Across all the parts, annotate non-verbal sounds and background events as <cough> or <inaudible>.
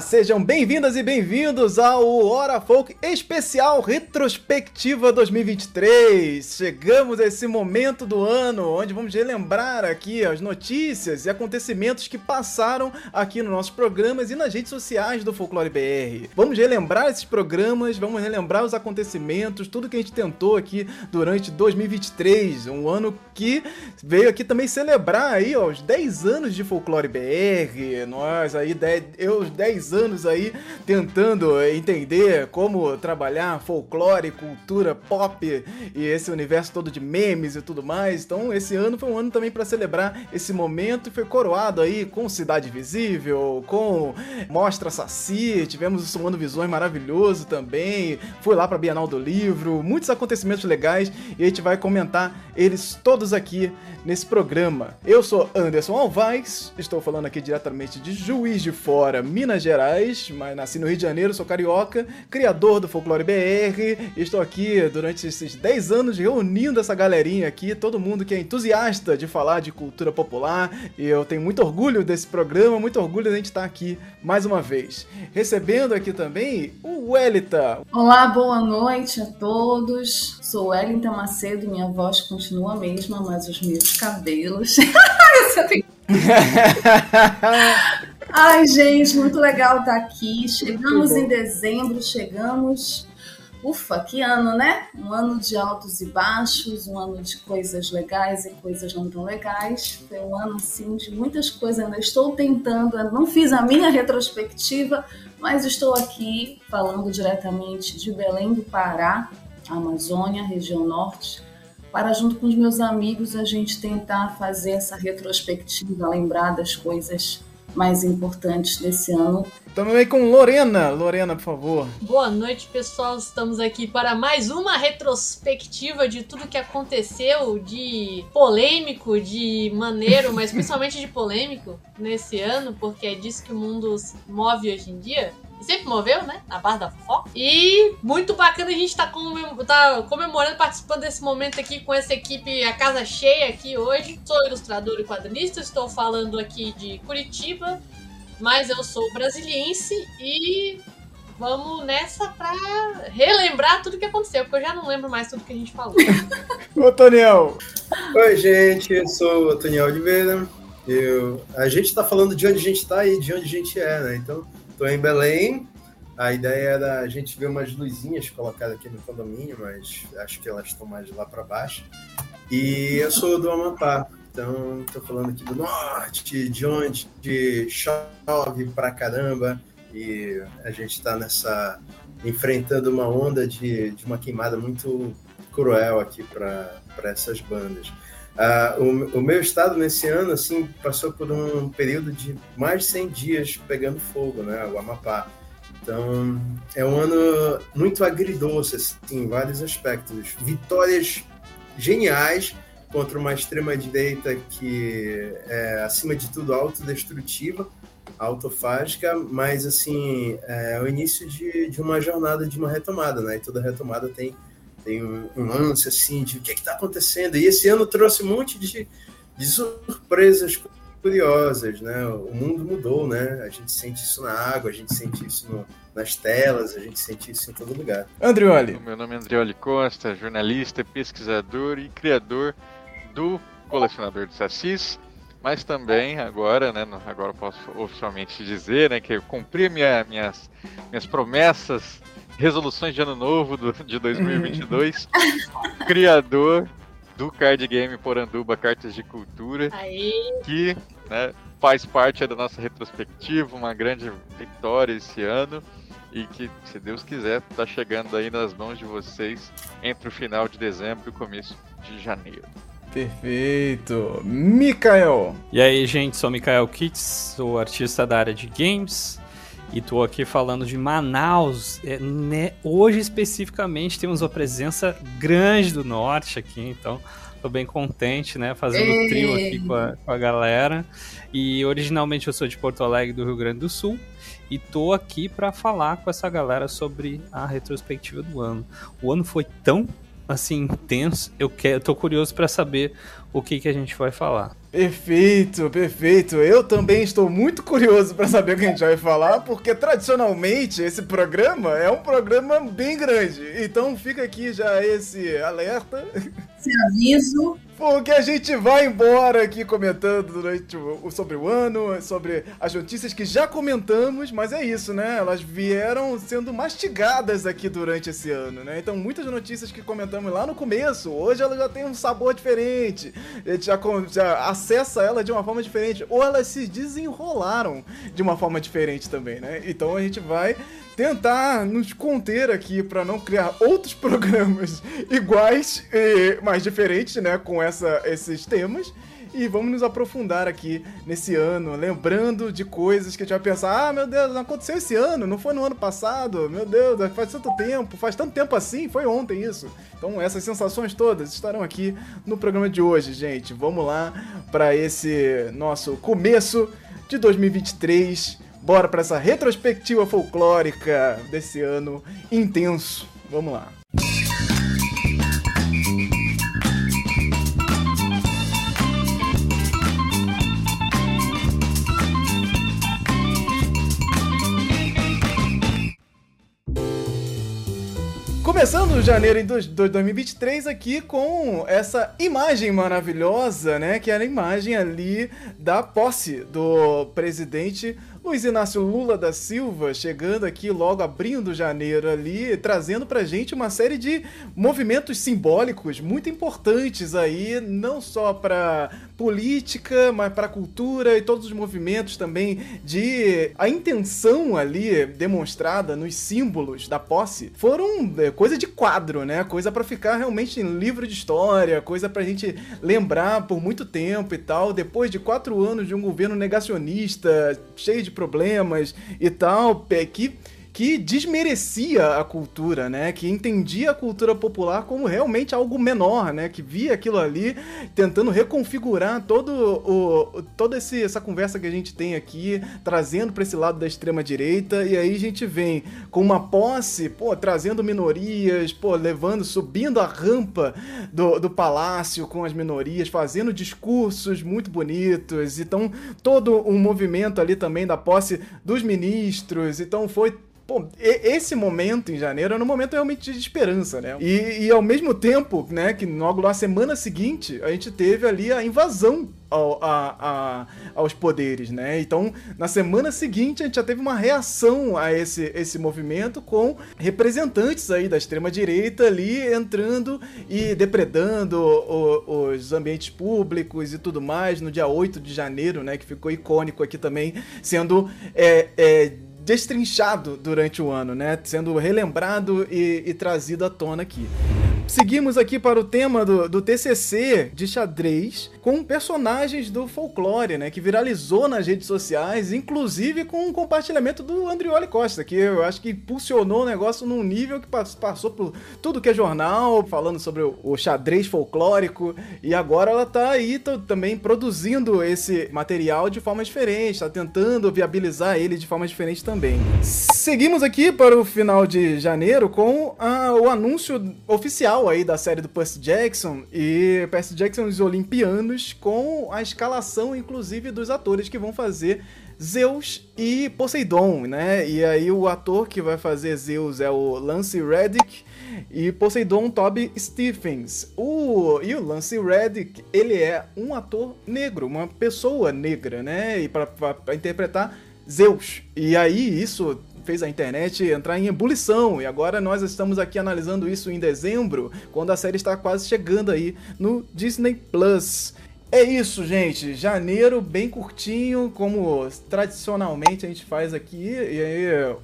Sejam bem-vindas e bem-vindos ao Hora Folk Especial Retrospectiva 2023. Chegamos a esse momento do ano onde vamos relembrar aqui as notícias e acontecimentos que passaram aqui nos nossos programas e nas redes sociais do Folclore BR. Vamos relembrar esses programas, vamos relembrar os acontecimentos, tudo que a gente tentou aqui durante 2023, um ano que veio aqui também celebrar aí ó, os 10 anos de Folclore BR. Nós aí, eu 10 anos aí tentando entender como trabalhar folclore, cultura pop e esse universo todo de memes e tudo mais. Então, esse ano foi um ano também para celebrar esse momento e foi coroado aí com Cidade Visível, com Mostra Saci, tivemos um ano visões maravilhoso também. Fui lá para Bienal do Livro, muitos acontecimentos legais e a gente vai comentar eles todos aqui nesse programa. Eu sou Anderson Alvaz, estou falando aqui diretamente de Juiz de Fora, Minas Gerais, mas nasci no Rio de Janeiro, sou carioca, criador do Folclore BR, estou aqui durante esses 10 anos reunindo essa galerinha aqui, todo mundo que é entusiasta de falar de cultura popular, e eu tenho muito orgulho desse programa, muito orgulho de a gente estar aqui mais uma vez. Recebendo aqui também o Welita. Olá, boa noite a todos. Sou Wellington Macedo, minha voz continua a mesma, mas os meus cabelos. <laughs> tenho <laughs> Ai, gente, muito legal estar aqui. Chegamos em dezembro, chegamos. Ufa, que ano, né? Um ano de altos e baixos, um ano de coisas legais e coisas não tão legais. Foi um ano, assim, de muitas coisas. Ainda estou tentando, não fiz a minha retrospectiva, mas estou aqui falando diretamente de Belém do Pará, Amazônia, região norte, para, junto com os meus amigos, a gente tentar fazer essa retrospectiva, lembrar das coisas mais importantes desse ano. Também com Lorena. Lorena, por favor. Boa noite, pessoal. Estamos aqui para mais uma retrospectiva de tudo que aconteceu de polêmico, de maneiro, mas <laughs> principalmente de polêmico nesse ano, porque é disso que o mundo move hoje em dia sempre moveu, né? Na barra da fofoca. E muito bacana a gente estar tá comemorando, tá comemorando, participando desse momento aqui com essa equipe, a casa cheia aqui hoje. Sou ilustrador e quadrinista, estou falando aqui de Curitiba, mas eu sou brasiliense e vamos nessa pra relembrar tudo que aconteceu, porque eu já não lembro mais tudo que a gente falou. <laughs> Ô, Toniel! Oi, gente, eu sou o Toniel Oliveira. Eu, a gente tá falando de onde a gente tá e de onde a gente é, né? Então, Estou em Belém. A ideia era a gente ver umas luzinhas colocadas aqui no condomínio, mas acho que elas estão mais lá para baixo. E eu sou do Amapá, então estou falando aqui do norte, de onde chove pra caramba e a gente está nessa enfrentando uma onda de, de uma queimada muito cruel aqui para essas bandas. Uh, o, o, meu estado nesse ano assim passou por um período de mais de 100 dias pegando fogo, né, o Amapá. Então é um ano muito agridoce assim, em vários aspectos. Vitórias geniais contra uma extrema direita que é acima de tudo autodestrutiva, autofágica, mas assim é o início de, de uma jornada de uma retomada, né? E toda retomada tem tem um, lance assim de o que é está acontecendo. E esse ano trouxe um monte de, de surpresas curiosas, né? O mundo mudou, né? A gente sente isso na água, a gente sente isso no, nas telas, a gente sente isso em todo lugar. Andrioli. Meu nome é Andrioli Costa, jornalista, pesquisador e criador do Colecionador de Sassis, mas também agora, né, agora eu posso oficialmente dizer, né, que eu cumpri minha, minhas, minhas promessas resoluções de ano novo do, de 2022. criador do card game Poranduba Cartas de Cultura. Aê. Que né, faz parte da nossa retrospectiva, uma grande vitória esse ano. E que, se Deus quiser, está chegando aí nas mãos de vocês entre o final de dezembro e o começo de janeiro. Perfeito. Mikael. E aí, gente, sou Mikael Kitts, sou artista da área de games. E tô aqui falando de Manaus. É, né? Hoje, especificamente, temos uma presença grande do norte aqui, então tô bem contente, né? Fazendo Ei. trio aqui com a, com a galera. E originalmente eu sou de Porto Alegre, do Rio Grande do Sul. E tô aqui para falar com essa galera sobre a retrospectiva do ano. O ano foi tão assim intenso. Eu quero, tô curioso para saber o que, que a gente vai falar. Perfeito, perfeito. Eu também estou muito curioso para saber o que a gente vai falar, porque tradicionalmente esse programa é um programa bem grande. Então fica aqui já esse alerta. Esse aviso. Porque a gente vai embora aqui comentando durante o, sobre o ano, sobre as notícias que já comentamos, mas é isso, né? Elas vieram sendo mastigadas aqui durante esse ano, né? Então muitas notícias que comentamos lá no começo, hoje elas já têm um sabor diferente. A gente já, já acessa ela de uma forma diferente, ou elas se desenrolaram de uma forma diferente também, né? Então a gente vai tentar nos conter aqui para não criar outros <laughs> programas iguais, e, mas diferentes, né, com essa, esses temas. E vamos nos aprofundar aqui nesse ano, lembrando de coisas que a gente vai pensar: ah, meu Deus, não aconteceu esse ano, não foi no ano passado, meu Deus, faz tanto tempo, faz tanto tempo assim, foi ontem isso. Então, essas sensações todas estarão aqui no programa de hoje, gente. Vamos lá para esse nosso começo de 2023 Bora para essa retrospectiva folclórica desse ano intenso. Vamos lá. Começando janeiro de 2023 aqui com essa imagem maravilhosa, né? Que era a imagem ali da posse do presidente Luiz Inácio Lula da Silva chegando aqui logo abrindo janeiro ali, trazendo pra gente uma série de movimentos simbólicos muito importantes aí, não só pra política, mas pra cultura e todos os movimentos também de a intenção ali demonstrada nos símbolos da posse foram é, coisa de quadro, né? Coisa para ficar realmente em livro de história, coisa pra gente lembrar por muito tempo e tal. Depois de quatro anos de um governo negacionista, cheio de problemas e tal, que que desmerecia a cultura, né? Que entendia a cultura popular como realmente algo menor, né? Que via aquilo ali tentando reconfigurar todo o toda esse, essa conversa que a gente tem aqui, trazendo para esse lado da extrema direita e aí a gente vem com uma posse, pô, trazendo minorias, pô, levando, subindo a rampa do, do palácio com as minorias, fazendo discursos muito bonitos, então todo um movimento ali também da posse dos ministros, então foi Pô, esse momento em janeiro era um momento realmente de esperança, né? E, e ao mesmo tempo, né, que logo na semana seguinte, a gente teve ali a invasão ao, a, a, aos poderes, né? Então, na semana seguinte, a gente já teve uma reação a esse, esse movimento com representantes aí da extrema-direita ali entrando e depredando o, os ambientes públicos e tudo mais no dia 8 de janeiro, né? Que ficou icônico aqui também, sendo é, é, destrinchado durante o ano, né? Sendo relembrado e, e trazido à tona aqui. Seguimos aqui para o tema do, do TCC de xadrez com personagens do folclore, né? Que viralizou nas redes sociais, inclusive com o compartilhamento do Andrioli Costa, que eu acho que impulsionou o negócio num nível que passou por tudo que é jornal, falando sobre o, o xadrez folclórico, e agora ela tá aí também produzindo esse material de forma diferente, tá tentando viabilizar ele de forma diferente também. Seguimos aqui para o final de janeiro com a, o anúncio oficial final aí da série do Percy Jackson e Percy Jackson os Olimpianos com a escalação inclusive dos atores que vão fazer Zeus e Poseidon, né? E aí o ator que vai fazer Zeus é o Lance Reddick e Poseidon Toby Stephens. O e o Lance Reddick, ele é um ator negro, uma pessoa negra, né? E para interpretar Zeus. E aí isso fez a internet entrar em ebulição e agora nós estamos aqui analisando isso em dezembro, quando a série está quase chegando aí no Disney Plus. É isso, gente. Janeiro bem curtinho, como tradicionalmente a gente faz aqui. E aí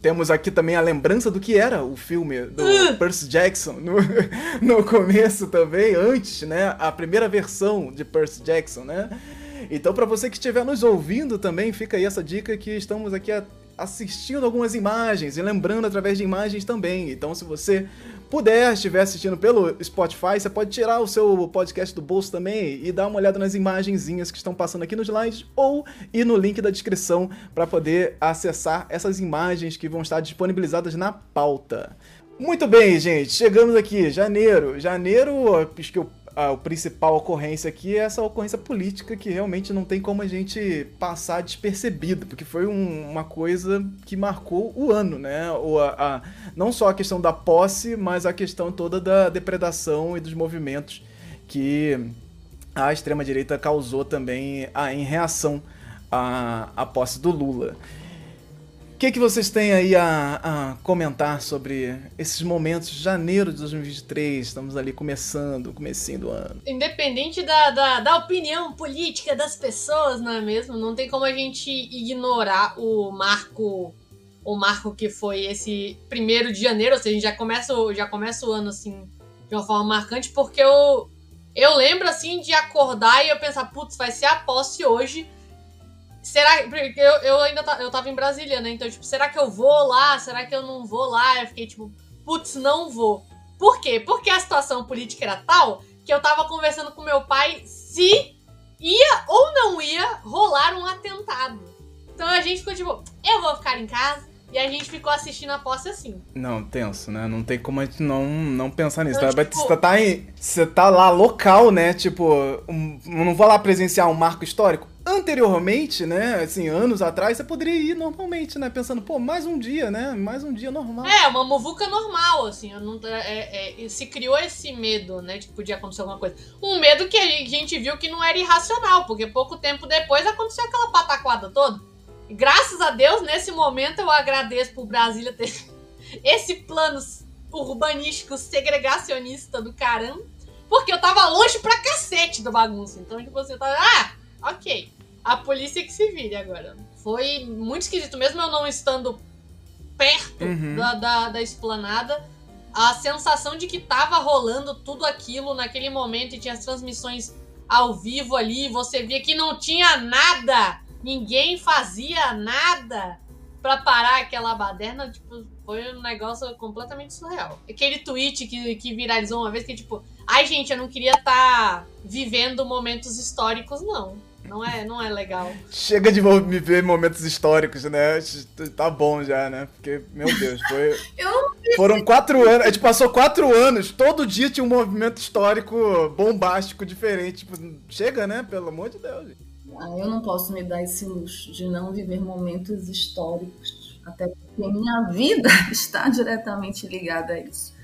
temos aqui também a lembrança do que era o filme do uh! Percy Jackson no, <laughs> no começo também, antes, né? A primeira versão de Percy Jackson, né? Então, para você que estiver nos ouvindo também, fica aí essa dica que estamos aqui assistindo algumas imagens e lembrando através de imagens também. Então, se você puder, estiver assistindo pelo Spotify, você pode tirar o seu podcast do bolso também e dar uma olhada nas imagenzinhas que estão passando aqui nos slides ou ir no link da descrição para poder acessar essas imagens que vão estar disponibilizadas na pauta. Muito bem, gente, chegamos aqui, janeiro. Janeiro, acho que a, principal ocorrência aqui é essa ocorrência política que realmente não tem como a gente passar despercebido, porque foi um, uma coisa que marcou o ano, né? O, a, a, não só a questão da posse, mas a questão toda da depredação e dos movimentos que a extrema-direita causou também a, em reação à posse do Lula. O que, que vocês têm aí a, a, comentar sobre esses momentos de janeiro de 2023? Estamos ali começando, comecinho do ano. Independente da, da, da, opinião política das pessoas, não é mesmo? Não tem como a gente ignorar o marco o marco que foi esse primeiro de janeiro, ou seja, a gente já começa, já começa o ano assim de uma forma marcante, porque eu, eu lembro assim de acordar e eu pensar, putz, vai ser a posse hoje Será que. Eu, eu ainda tá, eu tava em Brasília, né? Então, tipo, será que eu vou lá? Será que eu não vou lá? Eu fiquei tipo, putz, não vou. Por quê? Porque a situação política era tal que eu tava conversando com meu pai se ia ou não ia rolar um atentado. Então a gente ficou tipo, eu vou ficar em casa, e a gente ficou assistindo a posse assim. Não, tenso, né? Não tem como a gente não, não pensar nisso. Então, tá, tipo- você, tá em, você tá lá local, né? Tipo, um, não vou lá presenciar um marco histórico. Anteriormente, né? Assim, anos atrás, você poderia ir normalmente, né? Pensando, pô, mais um dia, né? Mais um dia normal. É, uma muvuca normal, assim. não- é- é- se criou esse medo, né? De que podia acontecer alguma coisa. Um medo que a gente viu que não era irracional, porque pouco tempo depois aconteceu aquela pataquada toda. E graças a Deus, nesse momento, eu agradeço por Brasília ter <laughs> esse plano urbanístico segregacionista do caramba. Porque eu tava longe pra cacete da bagunça. Então, tipo, você tá. Ah, ok. A polícia que se vire agora. Foi muito esquisito, mesmo eu não estando perto Uhum. da, da, da esplanada, a sensação de que tava rolando tudo aquilo naquele momento e tinha as transmissões ao vivo ali, você via que não tinha nada, ninguém fazia nada pra parar aquela baderna, tipo, foi um negócio completamente surreal. Aquele tweet que, que viralizou uma vez que, tipo, ai gente, eu não queria estar vivendo momentos históricos, não. Não é, não é legal. Chega de me ver momentos históricos, né? Tá bom já, né? Porque, meu Deus, foi. <laughs> Eu Foram quatro anos. A gente passou quatro anos. Todo dia tinha um movimento histórico bombástico diferente. Tipo, chega, né? Pelo amor de Deus. gente. Ah, eu não posso me dar esse luxo de não viver momentos históricos, até porque minha vida <laughs> está diretamente ligada a isso.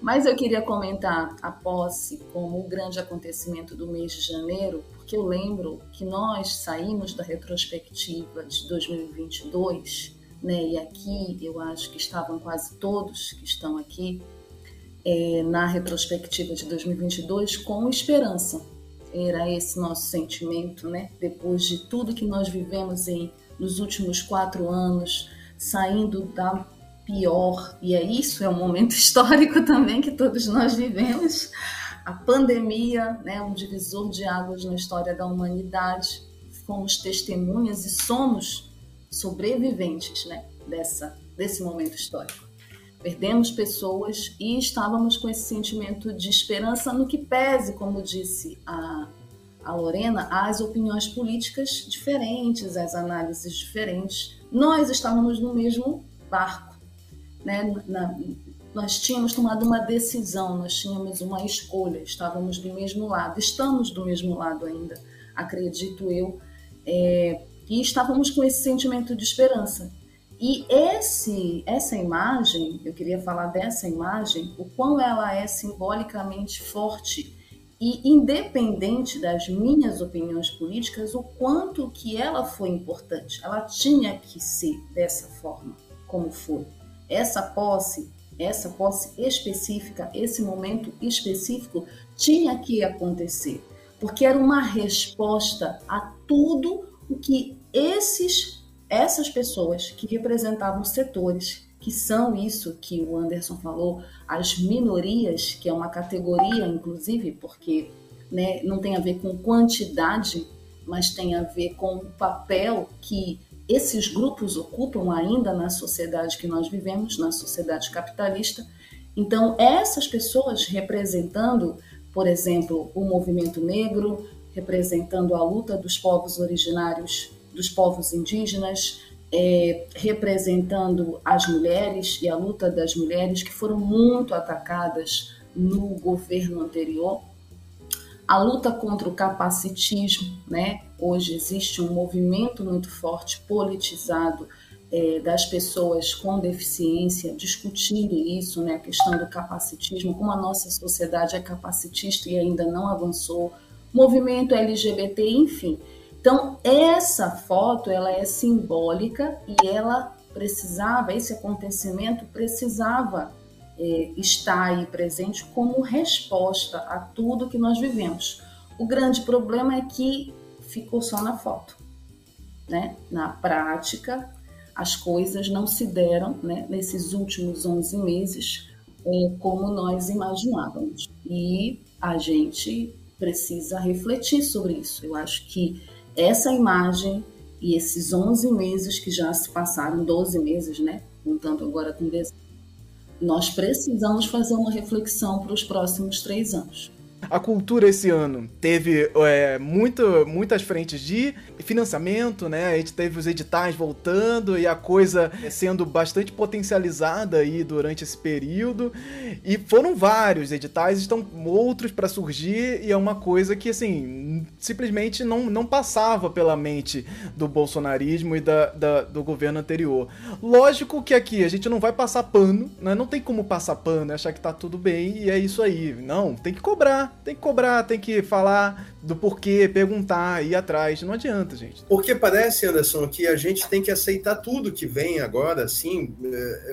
Mas eu queria comentar a posse como o grande acontecimento do mês de janeiro, porque eu lembro que nós saímos da retrospectiva de 2022, né? E aqui eu acho que estavam quase todos que estão aqui eh, na retrospectiva de 2022 com esperança, era esse nosso sentimento, né? Depois de tudo que nós vivemos em nos últimos quatro anos, saindo da pior, e é isso, é um momento <laughs> histórico também que todos nós vivemos, a pandemia, né? Um divisor de águas na história da humanidade. Fomos testemunhas e somos sobreviventes, né? Dessa desse momento histórico. Perdemos pessoas e estávamos com esse sentimento de esperança no que pese, como disse a, a Lorena, as opiniões políticas diferentes, as análises diferentes. Nós estávamos no mesmo barco. Né? Na, nós tínhamos tomado uma decisão, nós tínhamos uma escolha, estávamos do mesmo lado, estamos do mesmo lado ainda, acredito eu, é, e estávamos com esse sentimento de esperança. E esse, essa imagem, eu queria falar dessa imagem, o quão ela é simbolicamente forte e independente das minhas opiniões políticas, o quanto que ela foi importante. Ela tinha que ser dessa forma, como foi. Essa posse, essa posse específica, esse momento específico tinha que acontecer, porque era uma resposta a tudo o que esses essas pessoas que representavam setores que são isso que o Anderson falou, as minorias, que é uma categoria, inclusive, porque né, não tem a ver com quantidade, mas tem a ver com o papel que esses grupos ocupam ainda na sociedade que nós vivemos, na sociedade capitalista. Então, essas pessoas representando, por exemplo, o movimento negro, representando a luta dos povos originários dos povos indígenas, é, representando as mulheres e a luta das mulheres que foram muito atacadas no governo anterior. A luta contra o capacitismo, né? Hoje existe um movimento muito forte politizado é, das pessoas com deficiência discutindo isso, né? A questão do capacitismo, como a nossa sociedade é capacitista e ainda não avançou, movimento LGBT, enfim. Então essa foto ela é simbólica e ela precisava, esse acontecimento precisava é, está aí presente como resposta a tudo que nós vivemos. O grande problema é que ficou só na foto. Né? Na prática, as coisas não se deram né, nesses últimos 11 meses é, como nós imaginávamos. E a gente precisa refletir sobre isso. Eu acho que essa imagem e esses 11 meses que já se passaram, 12 meses, né? Contando agora com dezembro, nós precisamos fazer uma reflexão para os próximos três anos. A cultura esse ano teve é, muito, muitas frentes de financiamento, né? A gente teve os editais voltando e a coisa sendo bastante potencializada aí durante esse período. E foram vários editais, estão outros para surgir e é uma coisa que, assim, simplesmente não, não passava pela mente do bolsonarismo e da, da, do governo anterior. Lógico que aqui a gente não vai passar pano, né? Não tem como passar pano, achar que tá tudo bem e é isso aí. Não, tem que cobrar, tem que cobrar, tem que falar do porquê, perguntar, ir atrás. Não adianta, gente. Porque parece, Anderson, que a gente tem que aceitar tudo que vem agora, assim,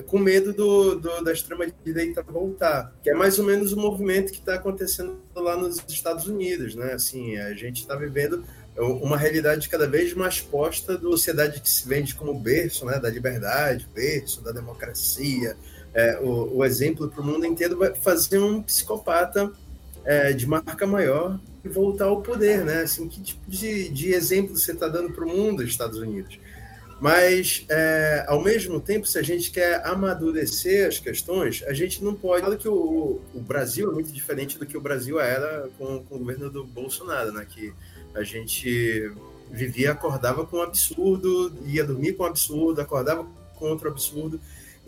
com medo do, do da extrema-direita voltar. Que é mais ou menos o movimento que está acontecendo lá nos Estados Unidos, né? Assim, a gente está vivendo uma realidade cada vez mais posta da sociedade que se vende como berço, né? Da liberdade, berço da democracia. É, o, o exemplo para o mundo inteiro vai fazer um psicopata é, de marca maior e voltar ao poder, né? Assim, que tipo de, de exemplo você está dando para o mundo, Estados Unidos? Mas, é, ao mesmo tempo, se a gente quer amadurecer as questões, a gente não pode. Claro que o, o Brasil é muito diferente do que o Brasil era com, com o governo do Bolsonaro, né? Que a gente vivia, acordava com um absurdo, ia dormir com um absurdo, acordava com outro absurdo.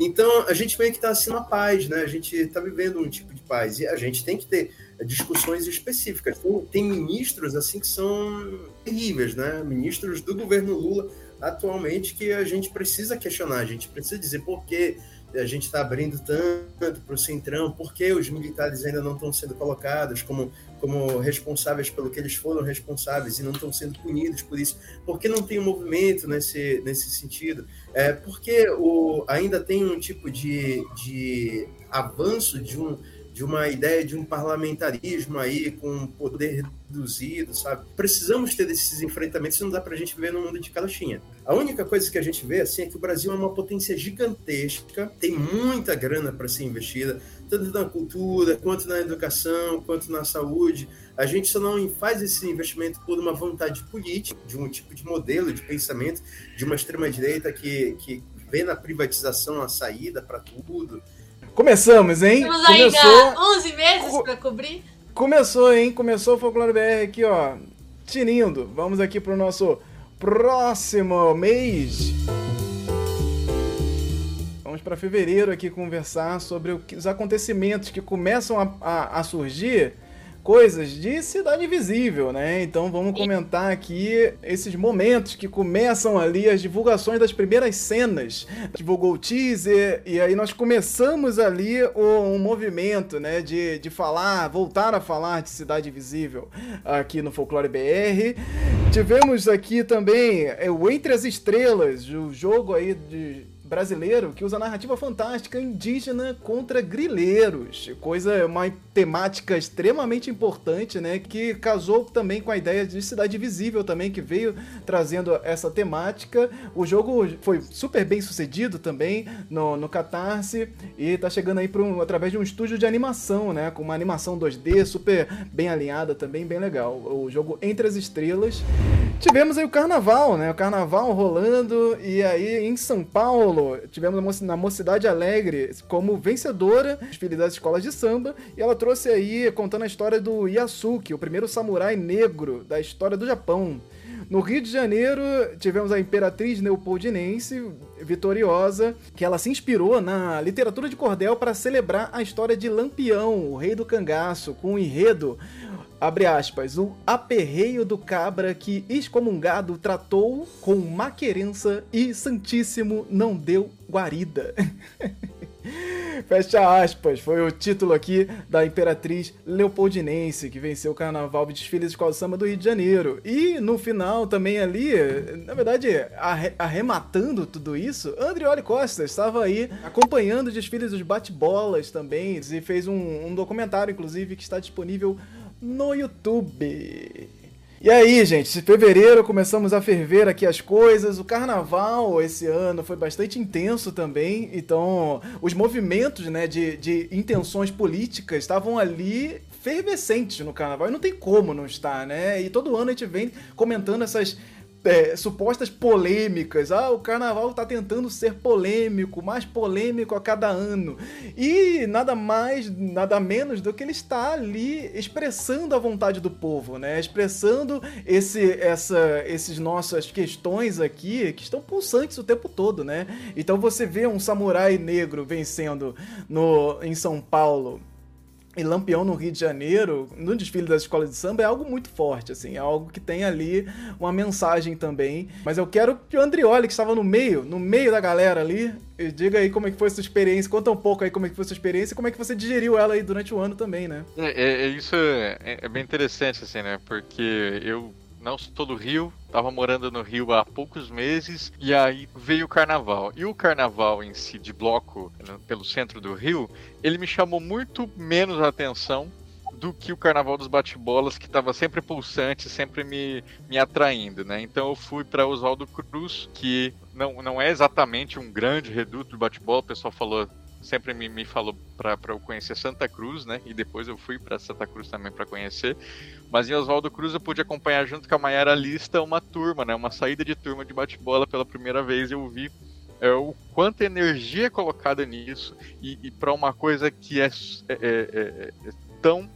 Então, a gente meio que está assim na paz, né? A gente está vivendo um tipo de paz. E a gente tem que ter discussões específicas. Tem, tem ministros assim que são terríveis, né? Ministros do governo Lula atualmente que a gente precisa questionar, a gente precisa dizer por que a gente está abrindo tanto para o Centrão, por que os militares ainda não estão sendo colocados como, como responsáveis pelo que eles foram responsáveis e não estão sendo punidos por isso, por que não tem um movimento nesse, nesse sentido, é, porque o, ainda tem um tipo de, de avanço de um de uma ideia de um parlamentarismo aí com poder reduzido, sabe? Precisamos ter esses enfrentamentos, não dá para a gente viver num mundo de calochinha. A única coisa que a gente vê assim é que o Brasil é uma potência gigantesca, tem muita grana para ser investida, tanto na cultura, quanto na educação, quanto na saúde. A gente só não faz esse investimento por uma vontade política, de um tipo de modelo de pensamento de uma extrema-direita que, que vê na privatização a saída para tudo. Começamos, hein? Temos ainda Começou... 11 meses Co... para cobrir. Começou, hein? Começou o Folclore BR aqui, ó. Tinindo. Vamos aqui pro nosso próximo mês. Vamos para fevereiro aqui conversar sobre os acontecimentos que começam a, a, a surgir coisas de Cidade Invisível, né? Então vamos comentar aqui esses momentos que começam ali as divulgações das primeiras cenas. Divulgou o teaser e aí nós começamos ali um movimento, né? De, de falar, voltar a falar de Cidade Invisível aqui no Folclore BR. Tivemos aqui também é, o Entre as Estrelas, o jogo aí de brasileiro que usa narrativa fantástica indígena contra grileiros. Coisa, uma temática extremamente importante, né? Que casou também com a ideia de Cidade Visível também, que veio trazendo essa temática. O jogo foi super bem sucedido também no, no Catarse e tá chegando aí um, através de um estúdio de animação, né? Com uma animação 2D super bem alinhada também, bem legal. O jogo Entre as Estrelas. Tivemos aí o carnaval, né? O carnaval rolando e aí em São Paulo tivemos na Mocidade Alegre como vencedora desfile das escolas de samba, e ela trouxe aí contando a história do Yasuki, o primeiro samurai negro da história do Japão. No Rio de Janeiro, tivemos a Imperatriz Neopoldinense, vitoriosa, que ela se inspirou na literatura de cordel para celebrar a história de Lampião, o rei do cangaço, com o enredo abre aspas, o aperreio do cabra que excomungado tratou com maquerença e santíssimo não deu guarida. <laughs> Fecha aspas, foi o título aqui da Imperatriz Leopoldinense, que venceu o Carnaval de Desfile de Escola Samba do Rio de Janeiro. E no final também ali, na verdade, arrematando tudo isso, Andrioli Costa estava aí acompanhando o desfile dos bate-bolas também e fez um, um documentário, inclusive, que está disponível no YouTube. E aí, gente, em fevereiro começamos a ferver aqui as coisas. O carnaval esse ano foi bastante intenso também. Então, os movimentos né, de, de intenções políticas estavam ali fervescentes no carnaval. E não tem como não estar, né? E todo ano a gente vem comentando essas é, supostas polêmicas. Ah, o carnaval tá tentando ser polêmico, mais polêmico a cada ano. E nada mais, nada menos do que ele está ali expressando a vontade do povo, né? Expressando esse, essa, esses nossas questões aqui que estão pulsantes o tempo todo, né? Então você vê um samurai negro vencendo no, em São Paulo e Lampião no Rio de Janeiro, no desfile das escolas de samba, é algo muito forte, assim, é algo que tem ali uma mensagem também. Mas eu quero que o Andrioli, que estava no meio, no meio da galera ali, diga aí como é que foi sua experiência, conta um pouco aí como é que foi sua experiência e como é que você digeriu ela aí durante o ano também, né? É, é, é isso é, é bem interessante, assim, né? Porque eu não sou do Rio, tava morando no Rio há poucos meses e aí veio o carnaval. E o carnaval em si, de bloco pelo centro do Rio, ele me chamou muito menos atenção do que o carnaval dos bate-bolas, que estava sempre pulsante, sempre me, me atraindo, né? Então eu fui para Oswaldo Cruz, que não, não é exatamente um grande reduto de bate-bola, o pessoal falou sempre me, me falou para eu conhecer Santa Cruz, né? E depois eu fui para Santa Cruz também para conhecer. Mas em Oswaldo Cruz eu pude acompanhar junto com a Maiara Lista uma turma, né? Uma saída de turma de bate-bola pela primeira vez. Eu vi é, o quanta energia é colocada nisso e, e para uma coisa que é, é, é, é tão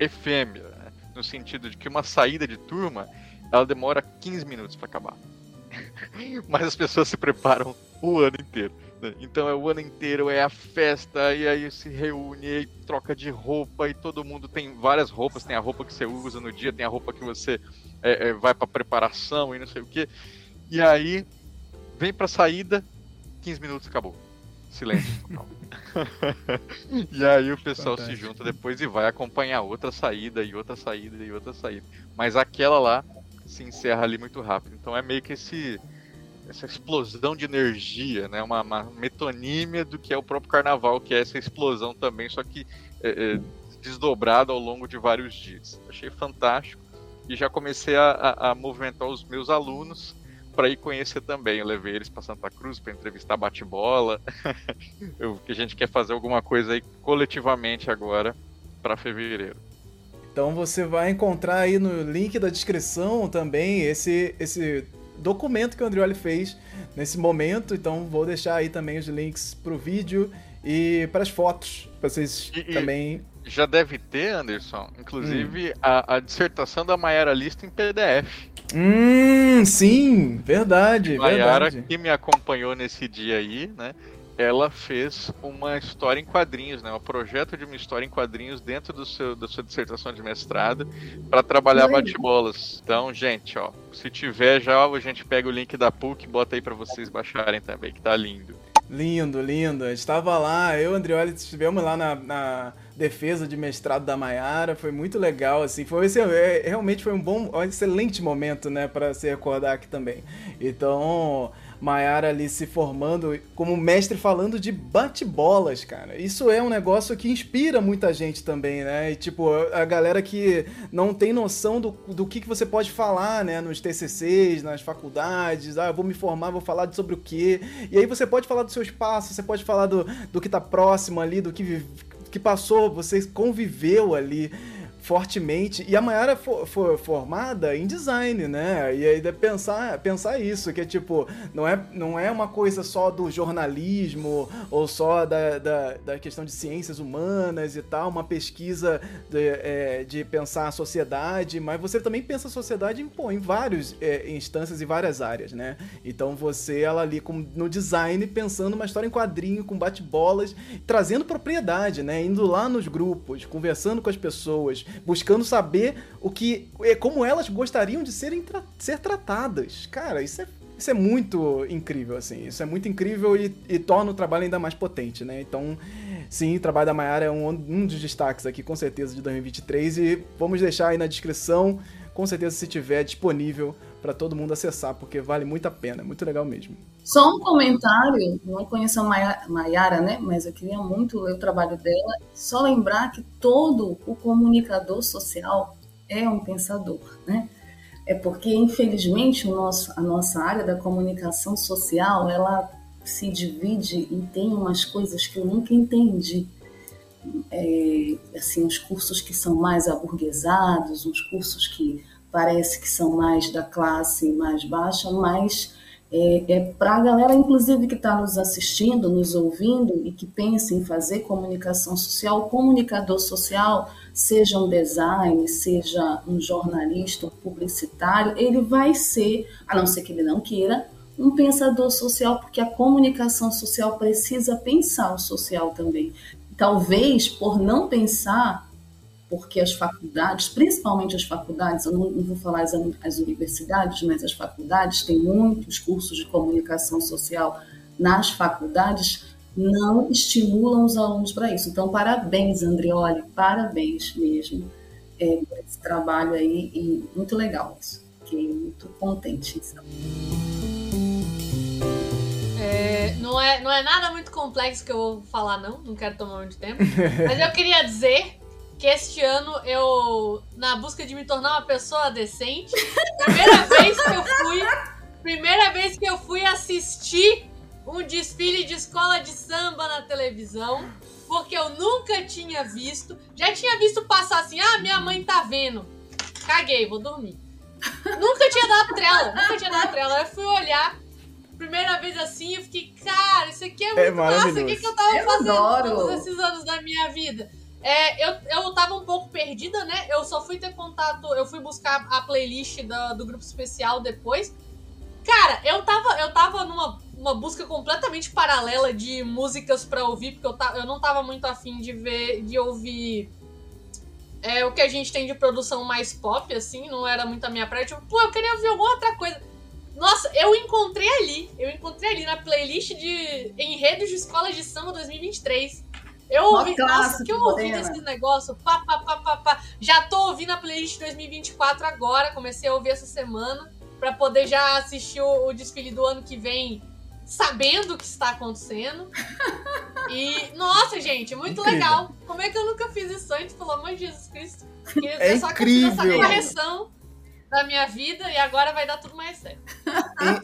efêmera, né? no sentido de que uma saída de turma ela demora 15 minutos para acabar. <laughs> Mas as pessoas se preparam o ano inteiro. Então é o ano inteiro, é a festa, e aí se reúne, e troca de roupa, e todo mundo tem várias roupas, tem a roupa que você usa no dia, tem a roupa que você é, é, vai pra preparação e não sei o que. E aí vem pra saída, 15 minutos acabou. Silêncio. <laughs> e aí o pessoal Fantástico. se junta depois e vai acompanhar outra saída e outra saída e outra saída. Mas aquela lá se encerra ali muito rápido. Então é meio que esse essa explosão de energia, né? Uma, uma, metonímia do que é o próprio carnaval, que é essa explosão também, só que é, é, desdobrada ao longo de vários dias. Achei fantástico e já comecei a, a, a movimentar os meus alunos para ir conhecer também. Eu levei eles para Santa Cruz para entrevistar bate-bola. <laughs> que a gente quer fazer alguma coisa aí coletivamente agora para fevereiro. Então você vai encontrar aí no link da descrição também esse esse documento que o Andrioli fez nesse momento. Então vou deixar aí também os links pro vídeo e para as fotos, para vocês e, também. Já deve ter, Anderson, inclusive hum. a, a, dissertação da Maiara Lista em PDF. Hum, sim, verdade. Maiara verdade. que me acompanhou nesse dia aí, né? Ela fez uma história em quadrinhos, né? Um projeto de uma história em quadrinhos dentro do seu, da sua dissertação de mestrado para trabalhar bate-bolas. Então, gente, ó, se tiver já, a gente pega o link da PUC e bota aí para vocês baixarem também, que tá lindo. Lindo, lindo. Estava lá, eu e o Andrioli estivemos lá na, na, defesa de mestrado da Maiara, foi muito legal, assim, foi esse, é, realmente foi um bom, um excelente momento, né, para se recordar aqui também. Então, Maiara ali se formando como mestre falando de bate-bolas, cara. Isso é um negócio que inspira muita gente também, né? E, tipo, a galera que não tem noção do, do que, que você pode falar, né? Nos TCCs, nas faculdades. Ah, eu vou me formar, vou falar sobre o quê. E aí você pode falar do seu espaço, você pode falar do, do que tá próximo ali, do que, que passou, você conviveu ali fortemente. E a Mayara foi formada em design, né? E aí de pensar, pensar isso, que é tipo, não é, não é uma coisa só do jornalismo ou só da, da, da questão de ciências humanas e tal, uma pesquisa de, é, de pensar a sociedade, mas você também pensa a sociedade em, pô, em várias é, instâncias e várias áreas, né? Então você, ela ali com, no design, pensando uma história em quadrinho, com bate-bolas, trazendo propriedade, né? Indo lá nos grupos, conversando com as pessoas, buscando saber o que. É, como elas gostariam de serem ser tratadas. Cara, isso é isso é muito incrível, assim. Isso é muito incrível e, e, torna o trabalho ainda mais potente, né? Então, sim, o trabalho da Mayara é um, um dos destaques aqui, com certeza, de 2023. E vamos deixar aí na descrição, com certeza, se tiver disponível para todo mundo acessar, porque vale muito a pena. Muito legal mesmo. Só um comentário, não conheço a Mayara, né? Mas eu queria muito ler o trabalho dela. Só lembrar que todo o comunicador social é um pensador, né? É porque, infelizmente, o nosso, a nossa área da comunicação social, ela se divide e tem umas coisas que eu nunca entendi. É, assim, os cursos que são mais aburguesados, uns cursos que parece que são mais da classe mais baixa, mas é, é para a galera, inclusive, que está nos assistindo, nos ouvindo e que pensa em fazer comunicação social, o comunicador social, seja um design, seja um jornalista, um publicitário, ele vai ser, a não ser que ele não queira, um pensador social, porque a comunicação social precisa pensar o social também. Talvez, por não pensar, porque as faculdades, principalmente as faculdades, eu não, não vou falar as, as, universidades, mas as faculdades têm muitos cursos de comunicação social nas faculdades, não estimulam os alunos para isso. Então, parabéns, Andrioli, parabéns mesmo é, por esse trabalho aí, e muito legal isso. Fiquei muito contente. É, não, é, não é nada muito complexo que eu vou falar, não, não quero tomar muito tempo. <laughs> Mas eu queria dizer que este ano eu, na busca de me tornar uma pessoa decente, primeira <laughs> vez que eu fui, primeira vez que eu fui assistir um desfile de escola de samba na televisão, porque eu nunca tinha visto, já tinha visto passar assim, ah, minha mãe tá vendo, caguei, vou dormir. nunca tinha dado trela, nunca tinha dado trela. Eu fui olhar, primeira vez assim, eu fiquei, cara, isso aqui é, é muito é massa, o que, que eu tava eu fazendo adoro. todos esses anos da minha vida? É, eu, eu tava um pouco perdida, né? Eu só fui ter contato, eu fui buscar a playlist do, do grupo especial depois. Cara, eu tava, eu tava numa uma busca completamente paralela de músicas para ouvir, porque eu, ta, eu não tava muito afim de ver, de ouvir é, o que a gente tem de produção mais pop, assim, não era muito a minha praia. Tipo, pô, eu queria ouvir alguma outra coisa. Nossa, eu encontrei ali, eu encontrei ali na playlist de Enredos de Escola de Samba 2023. Eu ouvi, nossa, que eu ouvi desse negócio, pá, pá, pá, pá, pá. Já tô ouvindo a playlist 2024 agora, comecei a ouvir essa semana, para poder já assistir o, o, desfile do ano que vem, sabendo o que está acontecendo. E, nossa, gente, muito incrível. legal. Como é que eu nunca fiz isso antes, pelo amor de Jesus Cristo? É só incrível. que eu fiz essa correção da minha vida e agora vai dar tudo mais certo.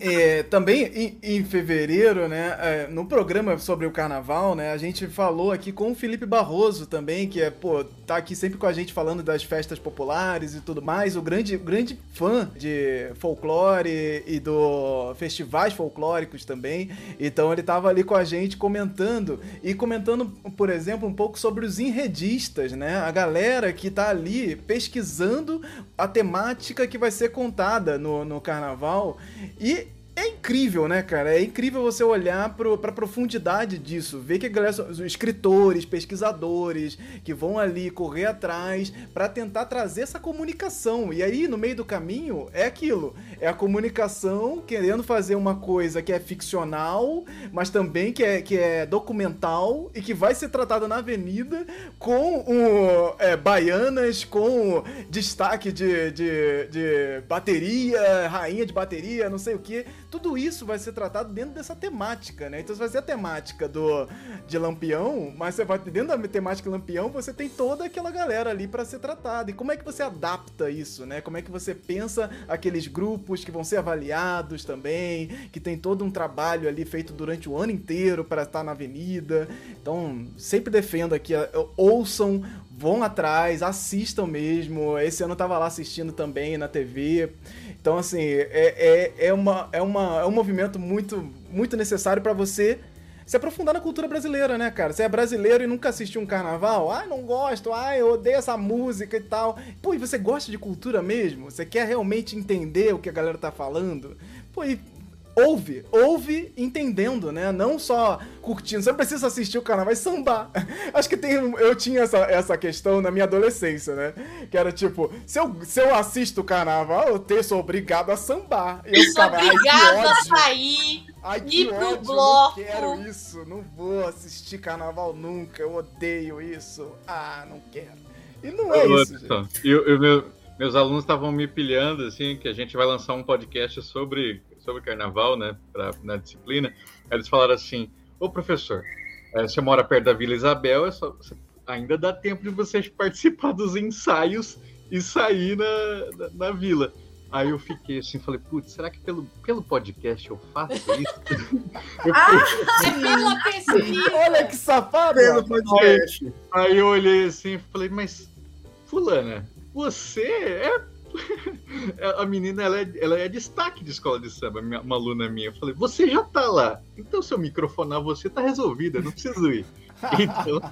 E, é, também em, em, fevereiro, né, é, no programa sobre o carnaval, né, a gente falou aqui com o Felipe Barroso também, que é, pô, tá aqui sempre com a gente falando das festas populares e tudo mais, o grande, grande fã de folclore e do festivais folclóricos também. Então ele tava ali com a gente comentando e comentando, por exemplo, um pouco sobre os enredistas, né? A galera que tá ali pesquisando a temática que vai ser contada no, no carnaval. E é incrível, né, cara? É incrível você olhar pro, pra profundidade disso, ver que a galera, escritores, pesquisadores, que vão ali correr atrás para tentar trazer essa comunicação. E aí, no meio do caminho, é aquilo: é a comunicação querendo fazer uma coisa que é ficcional, mas também que é, que é documental e que vai ser tratada na avenida com um, é, baianas, com destaque de, de, de bateria, rainha de bateria, não sei o que tudo isso vai ser tratado dentro dessa temática, né? Então você vai ser a temática do de Lampião, mas você vai dentro da temática Lampião, você tem toda aquela galera ali para ser tratada. E como é que você adapta isso, né? Como é que você pensa aqueles grupos que vão ser avaliados também, que tem todo um trabalho ali feito durante o ano inteiro para estar na avenida. Então, sempre defendo aqui, ouçam vão atrás, assistam mesmo. Esse ano eu tava lá assistindo também na TV. Então, assim, é, é, é, uma, é, uma, é um movimento muito, muito necessário para você se aprofundar na cultura brasileira, né, cara? Você é brasileiro e nunca assistiu um carnaval? Ai, não gosto, ai, eu odeio essa música e tal. Pô, e você gosta de cultura mesmo? Você quer realmente entender o que a galera tá falando? Pô, e ouve, ouve entendendo, né? Não só curtindo. Você não precisa assistir o canal, vai sambar. <laughs> Acho que tem, eu tinha essa, essa questão na minha adolescência, né? Que era tipo, se eu, se eu assisto o carnaval, eu te, sou obrigado a sambar. Eu sou obrigado a sair. Ai, que ir pro ódio, bloco. Não quero isso, não vou assistir carnaval nunca, eu odeio isso. Ah, não quero. E não é Ô, isso. Gente. Eu, eu, meu, meus alunos estavam me pilhando, assim, que a gente vai lançar um podcast sobre sobre carnaval, né, pra, na disciplina, eles falaram assim: Ô professor, é, você mora perto da Vila Isabel, é só, ainda dá tempo de vocês participar dos ensaios e sair na, na, na vila. Aí eu fiquei assim, falei, putz, será que pelo, pelo podcast eu faço isso? <laughs> eu ah, <laughs> é pela pesquisa! Olha que safado! Pelo podcast. Aí eu olhei assim e falei, mas, fulana, você é <laughs> a menina ela é, ela é destaque de escola de samba, uma aluna minha. Eu falei, você já tá lá. Então, se eu microfonar você, tá resolvida, não preciso ir. <laughs> Então,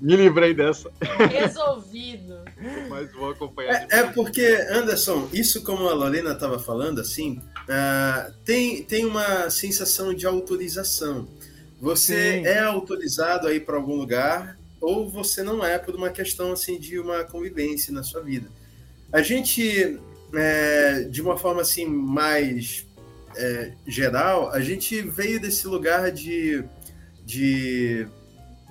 me livrei dessa. Resolvido. <laughs> Mas vou acompanhar. É, é, porque, Anderson, isso como a Lorena estava falando, assim, uh, tem, tem uma sensação de autorização. Você Sim. é autorizado a ir para algum lugar ou você não é por uma questão assim de uma convivência na sua vida. A gente, é, de uma forma assim mais é, geral, a gente veio desse lugar de, de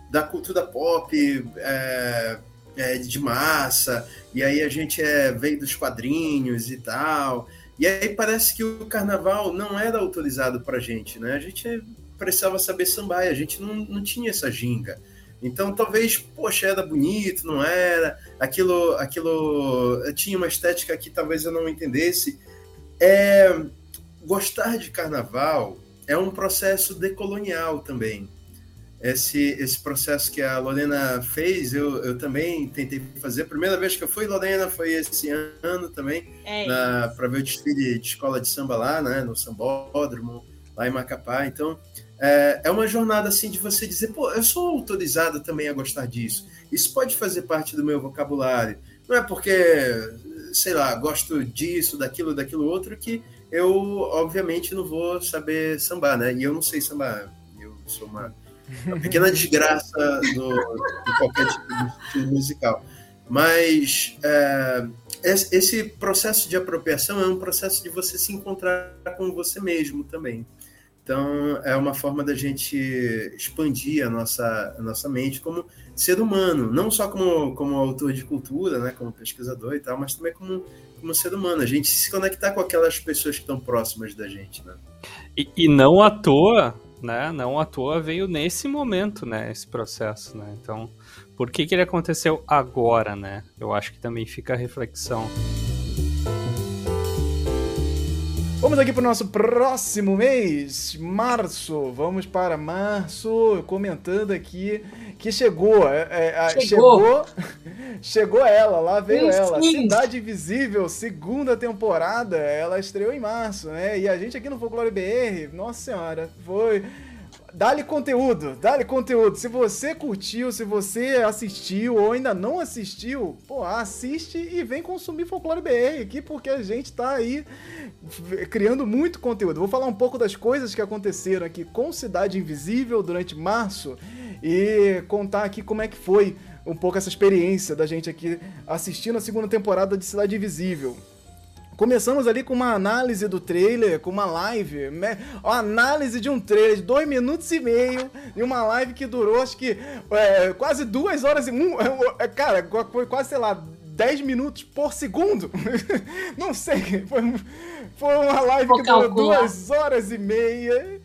da cultura pop, é, é, de massa, e aí a gente é, veio dos quadrinhos e tal. E aí parece que o carnaval não era autorizado pra gente, né? A gente precisava saber sambar, a gente não, não tinha essa ginga. Então, talvez, poxa, era bonito, não era, aquilo, aquilo tinha uma estética que talvez eu não entendesse. É, gostar de carnaval é um processo decolonial também. Esse, esse processo que a Lorena fez, eu, eu também tentei fazer. A primeira vez que eu fui, Lorena, foi esse ano também, é para ver o desfile de escola de samba lá, né, no Sambódromo, lá em Macapá. Então, é, é uma jornada assim de você dizer, pô, eu sou autorizado também a gostar disso. Isso pode fazer parte do meu vocabulário. Não é porque, sei lá, gosto disso, daquilo, daquilo outro, que eu, obviamente, não vou saber sambar, né? E eu não sei sambar. Eu sou uma, uma pequena <laughs> desgraça no, em qualquer tipo de musical. Mas é, esse processo de apropriação é um processo de você se encontrar com você mesmo também. Então, é uma forma da gente expandir a nossa, a nossa mente como ser humano, não só como, como autor de cultura, né, como pesquisador e tal, mas também como, como ser humano. A gente se conectar com aquelas pessoas que estão próximas da gente, né? E, e não à toa, né? Não à toa veio nesse momento, né? Esse processo, né? Então, por que, que ele aconteceu agora, né? Eu acho que também fica a reflexão. Vamos aqui para o nosso próximo mês, março. Vamos para março, comentando aqui que chegou. É, é, chegou. chegou. <laughs> chegou ela, lá veio ela. Cidade Invisível, segunda temporada. Ela estreou em março, né? E a gente aqui no Folclore BR, nossa senhora, foi Dá-lhe conteúdo, dá-lhe conteúdo. Se você curtiu, se você assistiu ou ainda não assistiu, pô, assiste e vem consumir Folclore BR aqui, porque a gente tá aí criando muito conteúdo. Vou falar um pouco das coisas que aconteceram aqui com Cidade Invisível durante março e contar aqui como é que foi um pouco essa experiência da gente aqui assistindo a segunda temporada de Cidade Invisível. Começamos ali com uma análise do trailer, com uma live, né? Uma análise de um trailer de dois minutos e meio, e uma live que durou, acho que, é, quase duas horas e... Um, é, cara, foi quase, sei lá, 10 minutos por segundo. <laughs> Não sei, foi, foi uma live Vou que durou duas horas e meia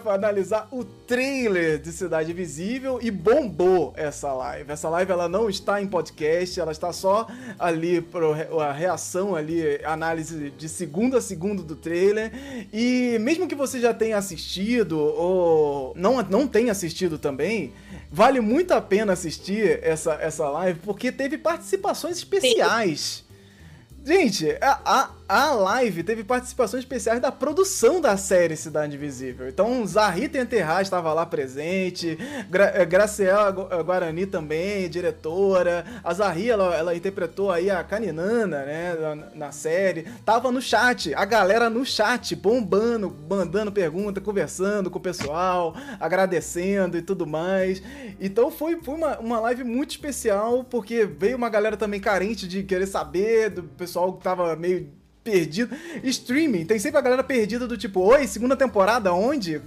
para analisar o trailer de Cidade Visível e bombou essa live. Essa live ela não está em podcast, ela está só ali para a reação ali, análise de segundo a segundo do trailer. E mesmo que você já tenha assistido ou não não tenha assistido também, vale muito a pena assistir essa, essa live porque teve participações especiais. Gente, a, a, a live teve participações especiais da produção da série Cidade Invisível. Então, Zahita Enterrar estava lá presente, Gra eh, Graciela eh, Guarani também, diretora. A Zahri, ela, ela interpretou aí a Caninana, né, na, na, série. Tava no chat, a galera no chat, bombando, mandando pergunta, conversando com o pessoal, agradecendo e tudo mais. Então, foi, foi uma, uma live muito especial, porque veio uma galera também carente de querer saber, do pessoal que tava meio perdido. Streaming, tem sempre a galera perdida do tipo, oi, segunda temporada, onde?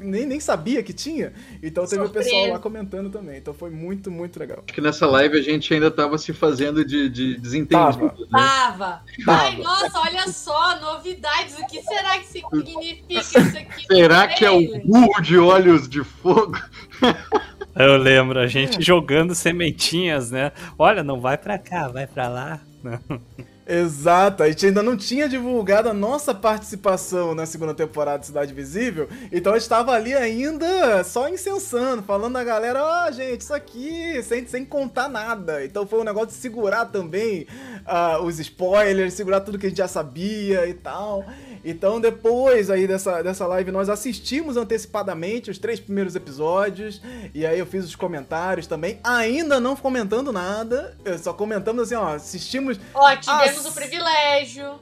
Nem, nem sabia que tinha. Então teve o pessoal lá comentando também. Então foi muito, muito legal. Acho que nessa live a gente ainda tava se fazendo de, de desentendido. Tava. Né? Tava. Ai, nossa, olha só, novidades. O que será que significa isso aqui? <laughs> Será que é o burro de olhos de fogo? <laughs> Eu lembro, a gente jogando sementinhas, né? Olha, não vai pra cá, vai pra lá. Não. <laughs> Exato, a gente ainda não tinha divulgado a nossa participação na segunda temporada de Cidade Visível, então a gente estava ali ainda só incensando, falando a galera, ó, oh, gente, isso aqui, sem, sem contar nada. Então foi um negócio de segurar também uh, os spoilers, segurar tudo que a gente já sabia e tal. Então, depois aí dessa, dessa live, nós assistimos antecipadamente os três primeiros episódios. E aí eu fiz os comentários também. Ainda não comentando nada. Só comentamos assim, ó, assistimos. Ó, tivemos ass... o privilégio.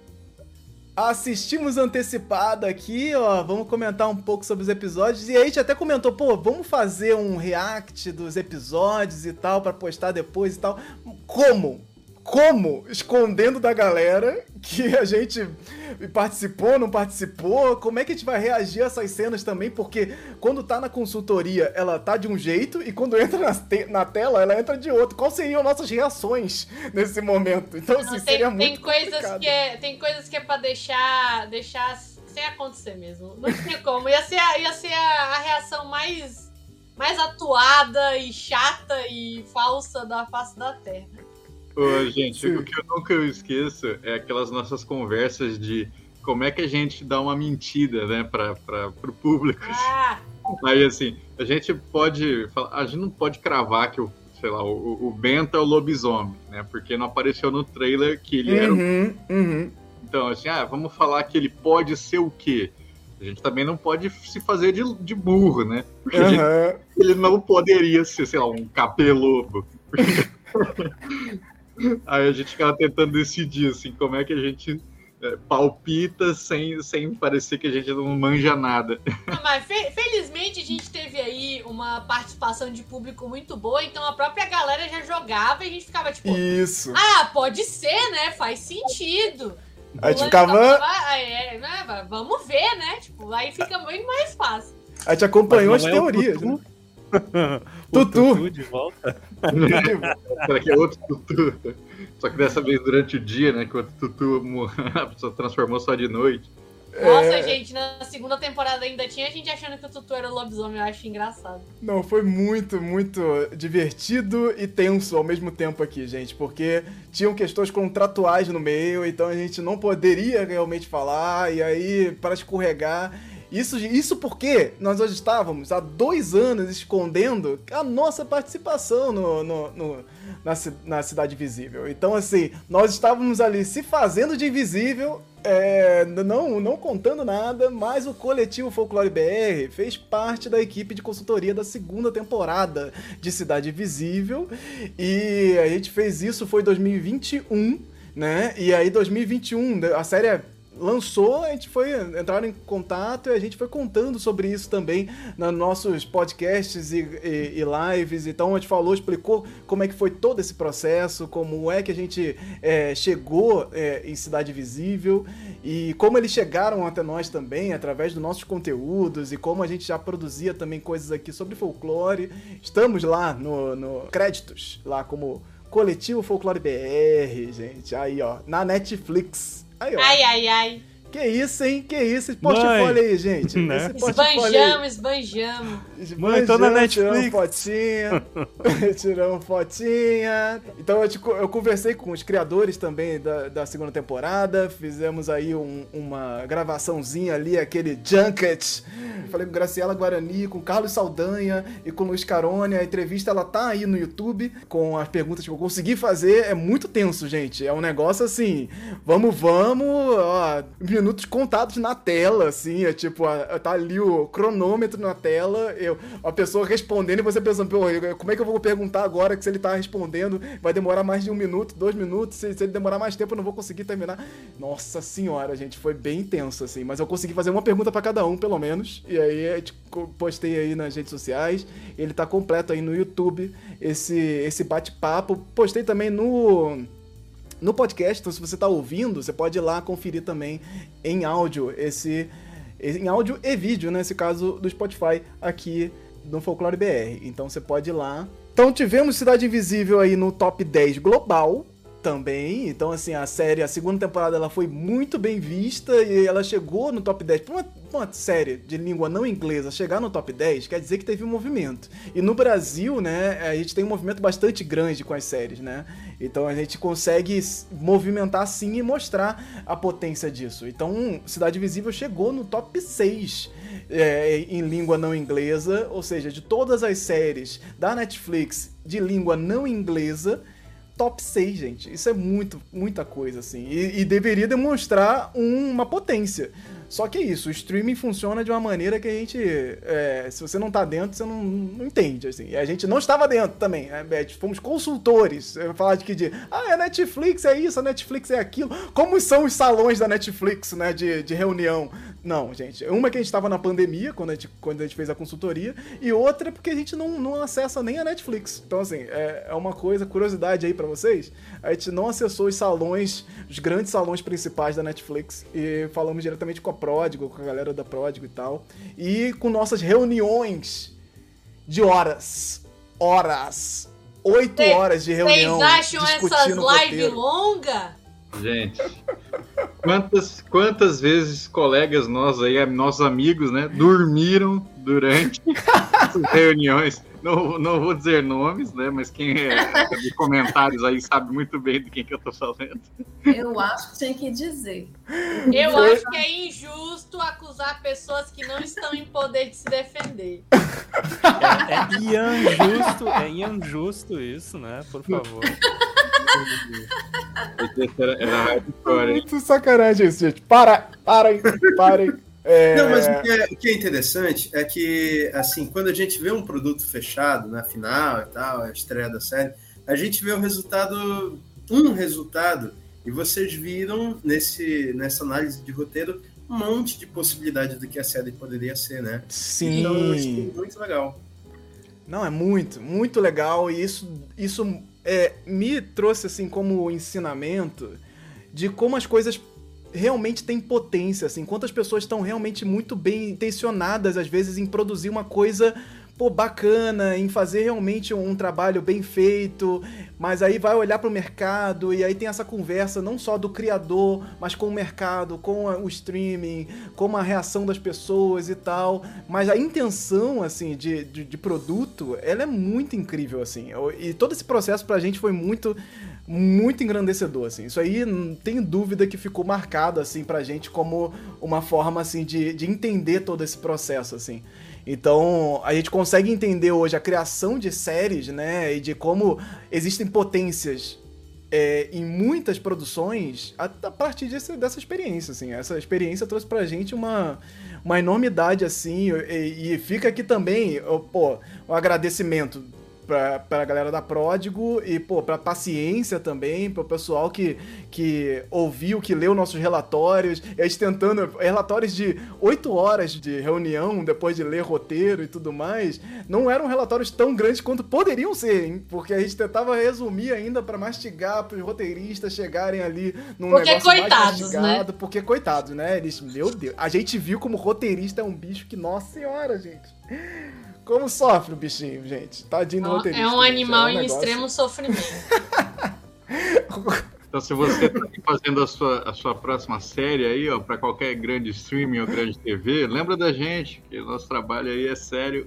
Assistimos antecipado aqui, ó. Vamos comentar um pouco sobre os episódios. E aí a gente até comentou, pô, vamos fazer um react dos episódios e tal, para postar depois e tal. Como? Como escondendo da galera que a gente participou, não participou, como é que a gente vai reagir a essas cenas também, porque quando tá na consultoria ela tá de um jeito e quando entra na, te na tela ela entra de outro. Quais seriam nossas reações nesse momento? Então, assim, não, seria tem, muito tem coisas que é, Tem coisas que é pra deixar, deixar sem acontecer mesmo. Não tinha como. Ia ser, a, ia ser a, a reação mais, mais atuada e chata e falsa da face da Terra. Ô, <laughs> gente, Sim. o que eu nunca esqueço é aquelas nossas conversas de como é que a gente dá uma mentira, né, para o público. Ah. Aí, assim, a gente pode. A gente não pode cravar que o, sei lá, o, o Bento é o lobisomem, né? Porque não apareceu no trailer que ele era. Uhum, uhum. Então, assim, ah, vamos falar que ele pode ser o quê? A gente também não pode se fazer de, de burro, né? Porque uhum. gente, ele não poderia ser, sei lá, um capelobo. <laughs> Aí a gente ficava tentando decidir, assim, como é que a gente é, palpita sem, sem parecer que a gente não manja nada. Não, mas fe felizmente a gente teve aí uma participação de público muito boa, então a própria galera já jogava e a gente ficava tipo. Isso. Ah, pode ser, né? Faz sentido. A gente ficava. É, né? Vamos ver, né? Tipo, aí fica muito mais fácil. A gente acompanhou as é teorias, né? <laughs> tutu. tutu de volta. <laughs> Será que é outro Tutu? Só que dessa vez durante o dia, né? Que o Tutu <laughs> a pessoa transformou só de noite. Nossa, é... gente, na segunda temporada ainda tinha gente achando que o Tutu era o lobisomem, eu acho engraçado. Não, foi muito, muito divertido e tenso ao mesmo tempo aqui, gente, porque tinham questões contratuais no meio, então a gente não poderia realmente falar, e aí, para escorregar, isso, isso porque nós hoje estávamos há dois anos escondendo a nossa participação no, no, no na, na Cidade Visível. Então, assim, nós estávamos ali se fazendo de invisível, é, não, não contando nada, mas o coletivo Folclore BR fez parte da equipe de consultoria da segunda temporada de Cidade Visível. E a gente fez isso, foi 2021, né? E aí, 2021, a série é lançou, a gente foi entrar em contato e a gente foi contando sobre isso também nos nossos podcasts e, e, e, lives. Então a gente falou, explicou como é que foi todo esse processo, como é que a gente é, chegou é, em Cidade Visível e como eles chegaram até nós também através dos nossos conteúdos e como a gente já produzia também coisas aqui sobre folclore. Estamos lá no, no créditos, lá como Coletivo Folclore BR, gente. Aí, ó, na Netflix. Aí. Ai, ai, ai. Que isso, hein? Que isso? Esse portfólio aí, gente. Né? Esse esbanjamos, esbanjamos. Mãe, tô na Netflix. Tiramos fotinha. <laughs> tiramos fotinha. Então eu, te, eu, conversei com os criadores também da, da segunda temporada. Fizemos aí um, uma gravaçãozinha ali, aquele junket. Falei com Graciela Guarani, com Carlos Saldanha e com Luiz Carone. A entrevista ela tá aí no YouTube com as perguntas que eu consegui fazer. É muito tenso, gente. É um negócio assim. Vamos, vamos. Ó, minutos contados na tela, assim. É tipo, tá ali o cronômetro na tela. Eu, a pessoa respondendo e você pensando, pô, como é que eu vou perguntar agora que se ele tá respondendo vai demorar mais de um minuto, dois minutos. Se, se ele demorar mais tempo, eu não vou conseguir terminar. Nossa senhora, gente, foi bem tenso, assim. Mas eu consegui fazer uma pergunta para cada um, pelo menos. E aí, eu postei aí nas redes sociais. Ele tá completo aí no YouTube, esse, esse bate-papo. Postei também no no podcast, então se você está ouvindo, você pode ir lá conferir também em áudio esse em áudio e vídeo, nesse né, caso do Spotify aqui no Folclore BR. Então você pode ir lá. Então tivemos Cidade Invisível aí no top 10 global também. Então assim, a série, a segunda temporada ela foi muito bem vista e ela chegou no top 10 uma série de língua não inglesa chegar no top 10, quer dizer que teve um movimento. E no Brasil, né, a gente tem um movimento bastante grande com as séries, né? Então a gente consegue movimentar sim e mostrar a potência disso. Então, Cidade Visível chegou no top 6 é, em língua não inglesa, ou seja, de todas as séries da Netflix de língua não inglesa, top 6, gente. Isso é muito, muita coisa, assim. E, e deveria demonstrar um, uma potência. Só que é isso, o streaming funciona de uma maneira que a gente. É, se você não tá dentro, você não, não entende. Assim. E a gente não estava dentro também. Né? Fomos consultores. Falar de que de. Ah, é Netflix, é isso, a Netflix é aquilo. Como são os salões da Netflix, né? De, de reunião. Não, gente. Uma que a gente estava na pandemia, quando a, gente, quando a gente fez a consultoria, e outra porque a gente não, não acessa nem a Netflix. Então, assim, é, é uma coisa, curiosidade aí para vocês. A gente não acessou os salões, os grandes salões principais da Netflix, e falamos diretamente com a Pródigo, com a galera da Pródigo e tal. E com nossas reuniões de horas. Horas. Oito horas de reunião. Vocês acham essas lives longas? Gente, quantas, quantas vezes colegas nós aí, nossos amigos, né, dormiram durante as reuniões? Não, não vou dizer nomes, né? Mas quem é de comentários aí sabe muito bem de quem que eu tô falando. Eu acho que tem que dizer. Eu acho que é injusto acusar pessoas que não estão em poder de se defender. É, é injusto, é injusto isso, né? Por favor. Era, era hardcore, Muito sacanagem isso, gente. Para, parem, parem. <laughs> É... Não, mas o que, é, o que, é, interessante é que, assim, quando a gente vê um produto fechado na final e tal, a estreia da série, a gente vê o resultado, um resultado, e vocês viram nesse, nessa análise de roteiro um monte de possibilidade do que a série poderia ser, né? Sim. Então, eu achei muito legal. Não, é muito, muito legal, e isso, isso é, me trouxe, assim, como ensinamento de como as coisas realmente tem potência, assim, quantas pessoas estão realmente muito bem intencionadas, às vezes, em produzir uma coisa pô, bacana, em fazer realmente um trabalho bem feito, mas aí vai olhar para o mercado e aí tem essa conversa não só do criador, mas com o mercado, com o streaming, com a reação das pessoas e tal. Mas a intenção, assim, de, de, de produto, ela é muito incrível, assim. E todo esse processo pra gente foi muito muito engrandecedor, assim. Isso aí, não tenho dúvida que ficou marcado, assim, pra gente como uma forma, assim, de, de entender todo esse processo, assim. Então, a gente consegue entender hoje a criação de séries, né, e de como existem potências é, em muitas produções a, a partir desse, dessa experiência, assim. Essa experiência trouxe pra gente uma, uma enormidade, assim, e, e fica aqui também, pô, um agradecimento pra, pra galera da Pródigo e, pô, pra paciência também, pro pessoal que, que ouviu, que leu nossos relatórios, e a gente tentando, relatórios de oito horas de reunião, depois de ler roteiro e tudo mais, não eram relatórios tão grandes quanto poderiam ser, hein? Porque a gente tentava resumir ainda para mastigar, pros roteiristas chegarem ali num porque negócio coitados, mais né? mastigado, né? porque coitados, né? Eles, meu Deus, a gente viu como roteirista é um bicho que, nossa senhora, gente. Como sofre o bichinho, gente? Tadinho do roteirista. É um animal é um em extremo sofrimento. Então, se você está fazendo a sua, a sua próxima série aí, ó, para qualquer grande streaming ou grande TV, lembra da gente, que o nosso trabalho aí é sério.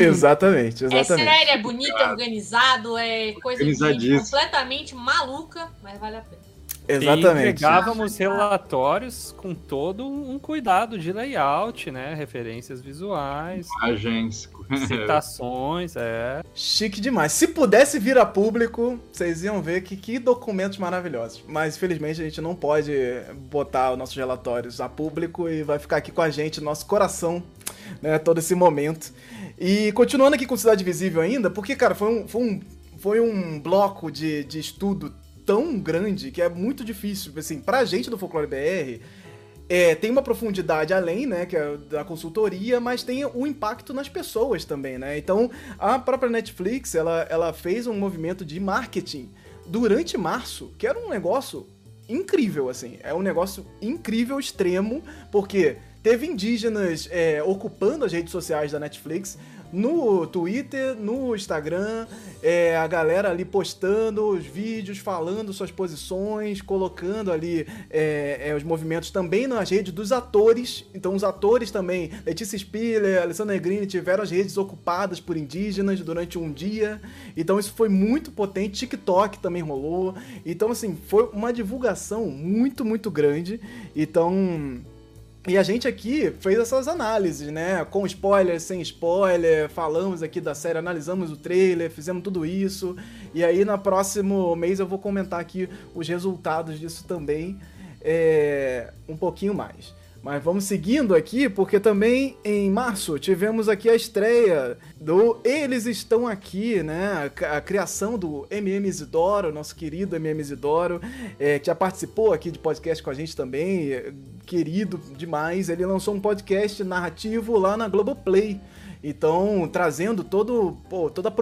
Exatamente, <laughs> exatamente. É sério, é bonito, é organizado, é coisa de completamente maluca, mas vale a pena. Exatamente. E entregávamos relatórios com todo um cuidado de layout, né? Referências visuais. Imagens. Citações, é. Chique demais. Se pudesse vir a público, vocês iam ver que, que documentos maravilhosos. Mas infelizmente a gente não pode botar os nossos relatórios a público e vai ficar aqui com a gente, nosso coração, né? Todo esse momento. E continuando aqui com Cidade Visível ainda, porque, cara, foi um, foi um, foi um bloco de, de estudo tão grande que é muito difícil. Assim, pra gente do Folclore BR, é, tem uma profundidade além, né, que é da consultoria, mas tem o impacto nas pessoas também, né? Então, a própria Netflix, ela, ela fez um movimento de marketing durante março, que era um negócio incrível, assim. É um negócio incrível, extremo, porque teve indígenas é, ocupando as redes sociais da Netflix, no Twitter, no Instagram, é, a galera ali postando os vídeos, falando suas posições, colocando ali é, é, os movimentos também nas redes dos atores. Então, os atores também, Letícia Spiller, Alessandra Negrini, tiveram as redes ocupadas por indígenas durante um dia. Então, isso foi muito potente. TikTok também rolou. Então, assim, foi uma divulgação muito, muito grande. Então. E a gente aqui fez essas análises, né? Com spoiler, sem spoiler, falamos aqui da série, analisamos o trailer, fizemos tudo isso. E aí, no próximo mês, eu vou comentar aqui os resultados disso também, é, um pouquinho mais. Mas vamos seguindo aqui, porque também em março tivemos aqui a estreia do Eles Estão Aqui, né? A, criação do MM Isidoro, nosso querido MM Isidoro, é, que já participou aqui de podcast com a gente também, querido demais. Ele lançou um podcast narrativo lá na Globoplay. Então, trazendo todo, pô, toda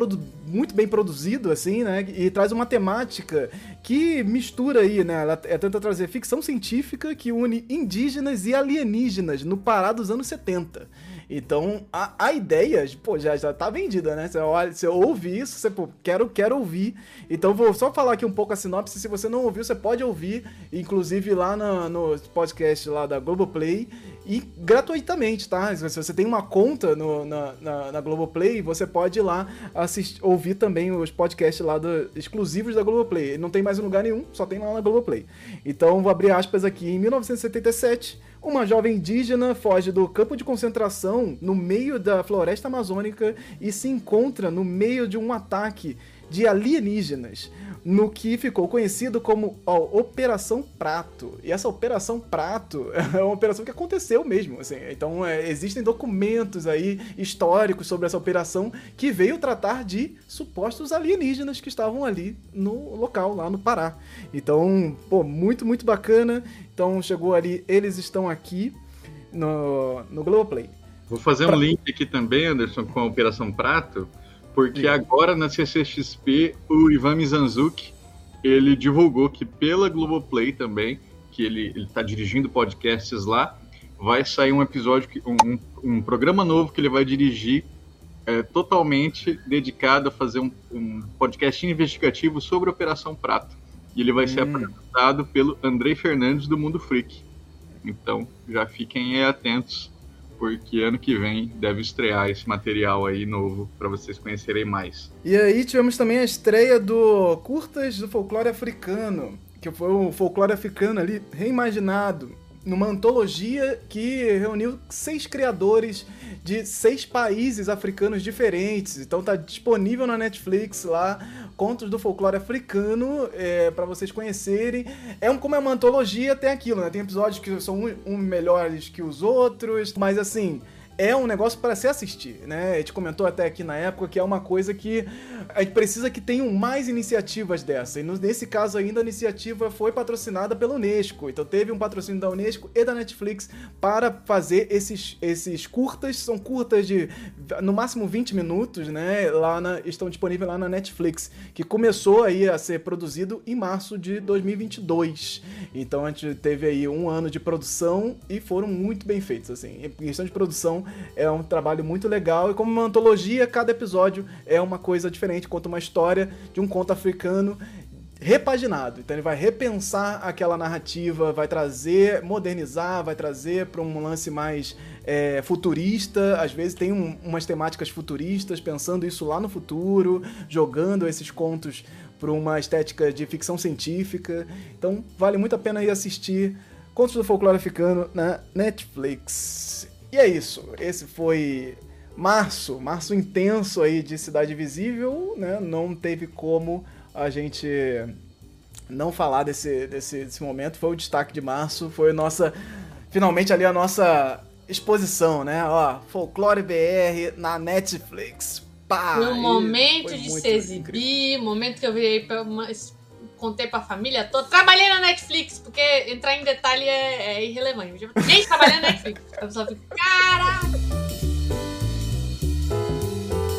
muito bem produzido, assim, né? E traz uma temática que mistura aí, né? Ela é, tenta trazer ficção científica que une indígenas e alienígenas no Pará dos anos 70. Então, a, a ideia, pô, já, já tá vendida, né? Você, olha, você ouve isso, você, pô, quero, quero ouvir. Então, vou só falar aqui um pouco a sinopse. Se você não ouviu, você pode ouvir, inclusive lá no, no podcast lá da Globoplay e gratuitamente, tá? Se você tem uma conta no, na, na, na, Globoplay, você pode ir lá assistir, ouvir também os podcasts lá do, exclusivos da Globoplay. Não tem mais em lugar nenhum, só tem lá na Globoplay. Então, vou abrir aspas aqui. Em 1977, uma jovem indígena foge do campo de concentração no meio da floresta amazônica e se encontra no meio de um ataque de alienígenas no que ficou conhecido como ó, Operação Prato. E essa Operação Prato <laughs> é uma operação que aconteceu mesmo. Assim. Então, é, existem documentos aí históricos sobre essa operação que veio tratar de supostos alienígenas que estavam ali no local, lá no Pará. Então, pô, muito, muito bacana. Então, chegou ali, eles estão aqui no, no Globoplay. Vou fazer pra... um link aqui também, Anderson, com a Operação Prato porque Sim. agora na CCXP o Ivan Mizanzuki ele divulgou que pela Globoplay também, que ele está dirigindo podcasts lá, vai sair um episódio, um, um programa novo que ele vai dirigir é, totalmente dedicado a fazer um, um, podcast investigativo sobre a Operação Prato. E ele vai hum. ser apresentado pelo Andrei Fernandes do Mundo Freak. Então, já fiquem atentos porque ano que vem deve estrear esse material aí novo para vocês conhecerem mais. E aí tivemos também a estreia do Curtas do Folclore Africano, que foi o folclore africano ali reimaginado numa antologia que reuniu seis criadores de seis países africanos diferentes. Então tá disponível na Netflix lá, contos do folclore africano, é, para vocês conhecerem. É um, como é uma antologia, tem aquilo, né? Tem episódios que são um, um melhores que os outros, mas assim é um negócio para se assistir, né? A gente comentou até aqui na época que é uma coisa que a gente precisa que tenham mais iniciativas dessa. E nesse caso ainda a iniciativa foi patrocinada pela Unesco. Então teve um patrocínio da Unesco e da Netflix para fazer esses, esses curtas. São curtas de no máximo 20 minutos, né? Lá na, estão disponíveis lá na Netflix, que começou aí a ser produzido em março de 2022. Então a gente teve aí um ano de produção e foram muito bem feitos, assim. Em questão de produção é um trabalho muito legal e como uma antologia, cada episódio é uma coisa diferente, conta uma história de um conto africano repaginado. Então ele vai repensar aquela narrativa, vai trazer, modernizar, vai trazer para um lance mais é, futurista. Às vezes tem um, umas temáticas futuristas, pensando isso lá no futuro, jogando esses contos para uma estética de ficção científica. Então vale muito a pena ir assistir Contos do Folclore Africano na Netflix. E é isso. Esse foi março, março intenso aí de Cidade Visível, né? Não teve como a gente não falar desse, desse, desse momento. Foi o destaque de março, foi nossa. Finalmente ali a nossa exposição, né? Ó, Folclore BR na Netflix. Pá, no momento de se exibir, incrível. momento que eu virei pra uma, contei pra família toda. Trabalhei na Netflix, porque entrar em detalhe é, é irrelevante. Gente, trabalhando na Netflix. A pessoa fica, caraca!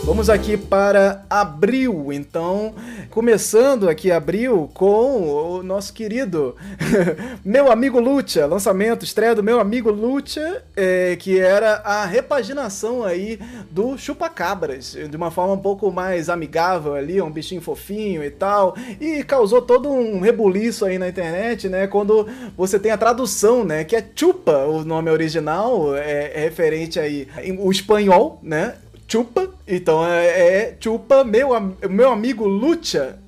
Vamos aqui para abril, então, começando aqui abril com o nosso querido <laughs> Meu Amigo Lucha, lançamento, estreia do Meu Amigo Lucha, é, que era a repaginação aí do Chupacabras, de uma forma um pouco mais amigável ali, um bichinho fofinho e tal, e causou todo um rebuliço aí na internet, né, quando você tem a tradução, né, que é Chupa, o nome original, é, é referente aí, o espanhol, né, Chupa, então é, é Chupa, meu, meu amigo Lucha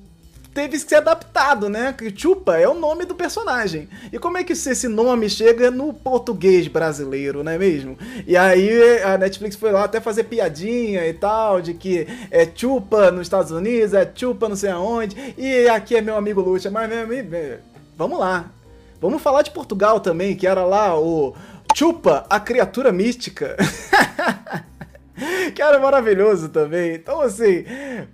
teve que ser adaptado, né? Chupa é o nome do personagem. E como é que esse nome chega no português brasileiro, não é mesmo? E aí a Netflix foi lá até fazer piadinha e tal, de que é Chupa nos Estados Unidos, é Chupa não sei aonde, e aqui é meu amigo Lucha. Mas, meu amigo, vamos lá. Vamos falar de Portugal também, que era lá o Chupa, a criatura mística. <laughs> <laughs> que era maravilhoso também. Então, assim,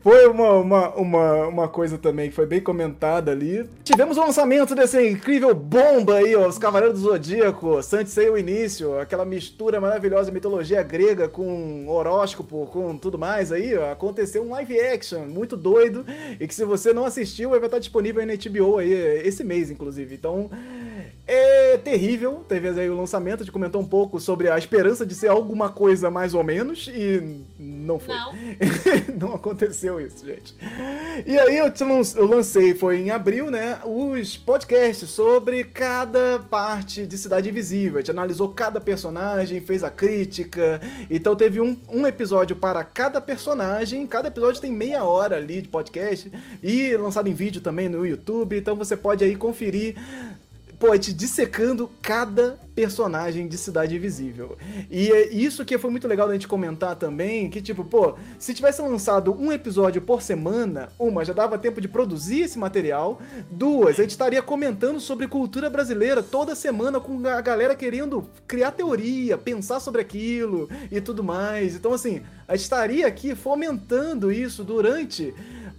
foi uma, uma, uma, uma coisa também que foi bem comentada ali. Tivemos o lançamento desse incrível bomba aí, ó, os Cavaleiros do Zodíaco, Sansei o início, aquela mistura maravilhosa de mitologia grega com horóscopo, com tudo mais aí, ó, aconteceu um live action muito doido e que se você não assistiu, vai estar disponível aí na HBO aí, esse mês, inclusive. Então, é terrível. Teve aí o lançamento, a gente comentou um pouco sobre a esperança de ser alguma coisa mais ou menos e não foi. Não, <laughs> não aconteceu isso, gente. E aí eu, eu lancei, foi em abril, né, os podcasts sobre cada parte de Cidade Invisível. A gente analisou cada personagem, fez a crítica. Então teve um, um episódio para cada personagem. Cada episódio tem meia hora ali de podcast e lançado em vídeo também no YouTube. Então você pode aí conferir gente dissecando cada personagem de Cidade Invisível. E é isso que foi muito legal da gente comentar também, que tipo, pô, se tivesse lançado um episódio por semana, uma, já dava tempo de produzir esse material, duas, a gente estaria comentando sobre cultura brasileira toda semana com a galera querendo criar teoria, pensar sobre aquilo e tudo mais. Então, assim, a gente estaria aqui fomentando isso durante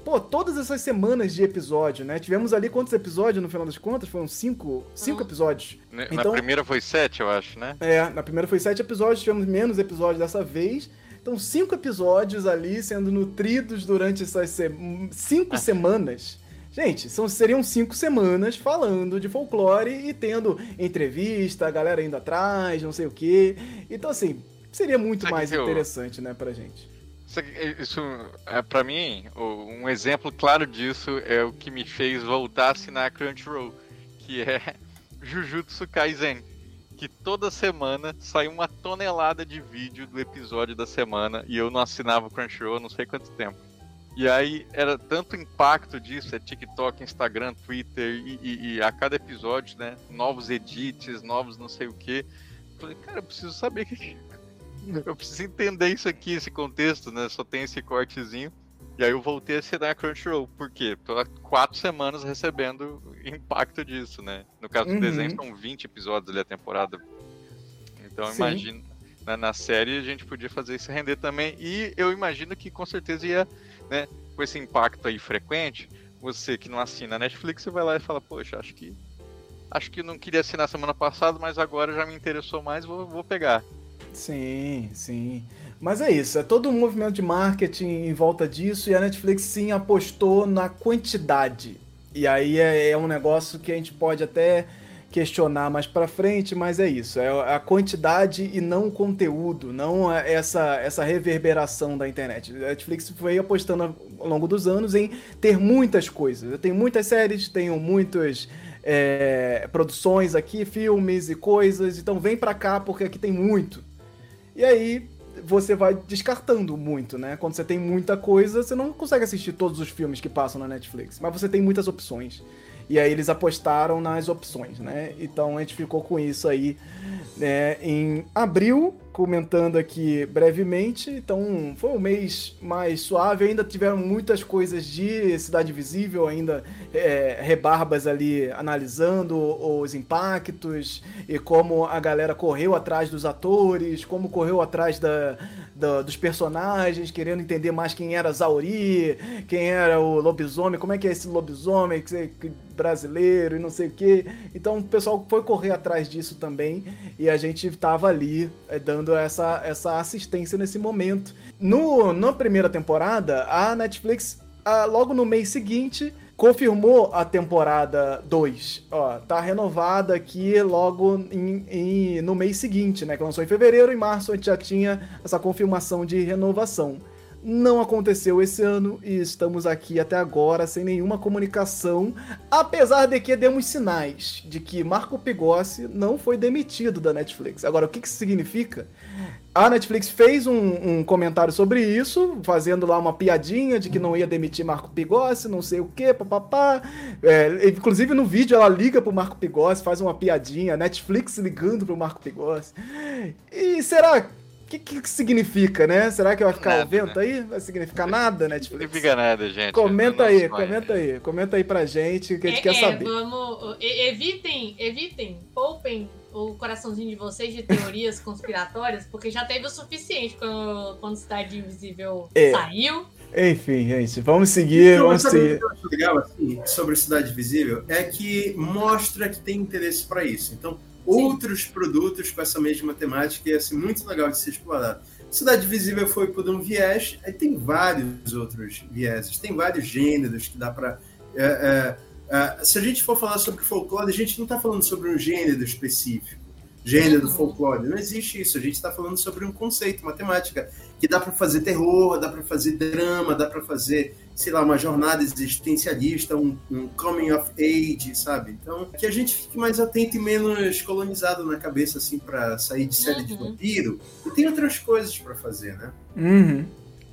pô, todas essas semanas de episódio, né? Tivemos ali quantos episódios no final das contas? Foram cinco, cinco uhum. episódios. Na então, primeira foi sete, eu acho, né? É, na primeira foi sete episódios, tivemos menos episódios dessa vez. Então, cinco episódios ali sendo nutridos durante essas se cinco ah. semanas. Gente, são, seriam cinco semanas falando de folclore e tendo entrevista, a galera indo atrás, não sei o quê. Então, assim, seria muito mais interessante, né, pra gente. Isso, é, para mim, um exemplo claro disso é o que me fez voltar a assinar Crunchyroll, que é <laughs> Jujutsu Kaisen, que toda semana sai uma tonelada de vídeo do episódio da semana e eu não assinava Crunchyroll não sei quanto tempo. E aí era tanto impacto disso, é TikTok, Instagram, Twitter, e, e, e a cada episódio, né, novos edits, novos não sei o que. Falei, cara, eu preciso saber o que, <laughs> eu preciso entender isso aqui, esse contexto, né? Só tem esse cortezinho. E aí eu voltei a assinar a Crunchyroll. Por quê? Tô há quatro semanas recebendo impacto disso, né? No caso do uhum. desenho, são 20 episódios ali a temporada. Então imagino. Né, na série a gente podia fazer isso render também. E eu imagino que com certeza ia, né? Com esse impacto aí frequente, você que não assina a Netflix, você vai lá e fala, poxa, acho que. Acho que não queria assinar semana passada, mas agora já me interessou mais, vou, vou pegar. Sim, sim. Mas é isso, é todo um movimento de marketing em volta disso e a Netflix sim apostou na quantidade. E aí é, é um negócio que a gente pode até questionar mais para frente, mas é isso, é a quantidade e não o conteúdo, não essa, essa reverberação da internet. A Netflix foi apostando ao longo dos anos em ter muitas coisas. Eu tenho muitas séries, tenho muitas é, produções aqui, filmes e coisas, então vem para cá porque aqui tem muito. E aí você vai descartando muito, né? Quando você tem muita coisa, você não consegue assistir todos os filmes que passam na Netflix, mas você tem muitas opções. E aí eles apostaram nas opções, né? Então a gente ficou com isso aí né, em abril, comentando aqui brevemente. Então foi um mês mais suave. Ainda tiveram muitas coisas de Cidade Visível, ainda é, rebarbas ali analisando os impactos e como a galera correu atrás dos atores, como correu atrás da, da, dos personagens, querendo entender mais quem era Zauri, quem era o lobisomem, como é que é esse lobisomem brasileiro e não sei o que. Então o pessoal foi correr atrás disso também e a gente tava ali é, dando essa, essa assistência nesse momento. No, na primeira temporada, a Netflix, a, logo no mês seguinte, confirmou a temporada 2. Ó, tá renovada aqui logo em, em, no mês seguinte, né? Que lançou em fevereiro, em março a gente já tinha essa confirmação de renovação. Não aconteceu esse ano e estamos aqui até agora sem nenhuma comunicação, apesar de que demos sinais de que Marco Pigossi não foi demitido da Netflix. Agora, o que, que isso significa? A Netflix fez um, um, comentário sobre isso, fazendo lá uma piadinha de que não ia demitir Marco Pigossi, não sei o que, papapá. É, inclusive no vídeo ela liga pro Marco Pigossi, faz uma piadinha, Netflix ligando pro Marco Pigossi. E será o que, que significa, né? Será que vai ficar nada, o vento né? aí? Vai significar nada, Netflix? Não significa nada, gente. Comenta aí, comenta aí. Comenta aí pra gente que a gente é, quer é, saber. Vamos, evitem, evitem, poupem o coraçãozinho de vocês de teorias <laughs> conspiratórias, porque já teve o suficiente quando, quando Cidade Invisível é. saiu. Enfim, gente, vamos seguir. Então, vamos seguir. O que eu acho legal assim, sobre Cidade Visível é que mostra que tem interesse para isso. Então, outros produtos com essa mesma temática e ia ser muito legal de ser explorado. Cidade Visível foi por um viés, aí tem vários outros vieses, tem vários gêneros que dá para. É, é, é, se a gente for falar sobre folclore, a gente não está falando sobre um gênero específico gênero do uhum. folclore. Não existe isso. A gente está falando sobre um conceito, matemática, que dá para fazer terror, dá para fazer drama, dá para fazer, sei lá, uma jornada existencialista, um, um, coming of age, sabe? Então, que a gente fique mais atento e menos colonizado na cabeça, assim, para sair de série uhum. de vampiro. E tem outras coisas para fazer, né? Uhum.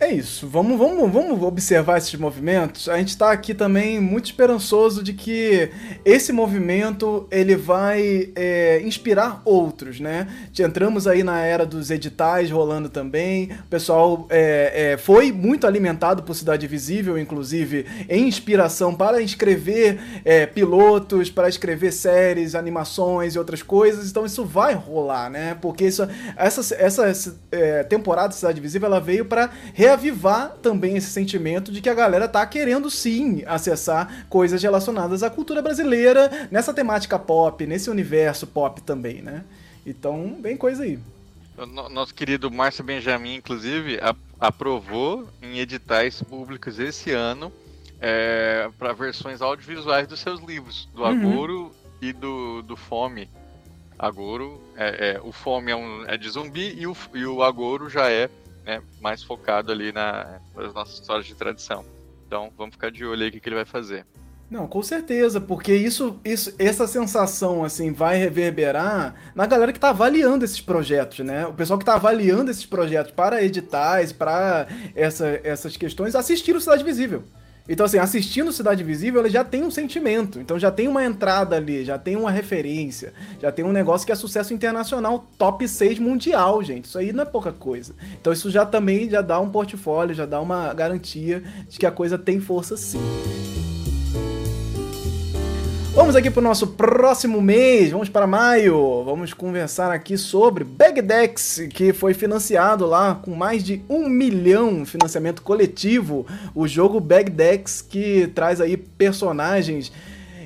É isso, vamos, vamos, vamos observar esses movimentos. A gente está aqui também muito esperançoso de que esse movimento ele vai é, inspirar outros, né? Entramos aí na era dos editais rolando também. O pessoal é, é, foi muito alimentado por Cidade Visível, inclusive, em inspiração para escrever é, pilotos, para escrever séries, animações e outras coisas. Então isso vai rolar, né? Porque isso, essa, essa é, temporada de Cidade Visível ela veio para reavivar também esse sentimento de que a galera tá querendo sim acessar coisas relacionadas à cultura brasileira nessa temática pop, nesse universo pop também, né? Então, bem coisa aí. Nosso querido Márcio Benjamin, inclusive, aprovou em editais públicos esse ano é, para versões audiovisuais dos seus livros, do uhum. Agouro e do, do Fome. Agouro, é, é, o Fome é, um, é de zumbi e o, e o Agouro já é né, mais focado ali na, nas nossas histórias de tradição. Então vamos ficar de olho aí o que, que ele vai fazer. Não, com certeza, porque isso, isso, essa sensação assim vai reverberar na galera que está avaliando esses projetos, né? O pessoal que está avaliando esses projetos para editais, para essa, essas questões, assistir o Cidade Visível. Então, assim, assistindo Cidade Visível, ele já tem um sentimento. Então já tem uma entrada ali, já tem uma referência, já tem um negócio que é sucesso internacional, top 6 mundial, gente. Isso aí não é pouca coisa. Então isso já também já dá um portfólio, já dá uma garantia de que a coisa tem força sim. Vamos aqui para o nosso próximo mês, vamos para maio. Vamos conversar aqui sobre Bagdex, que foi financiado lá com mais de um milhão financiamento coletivo. O jogo Bagdex que traz aí personagens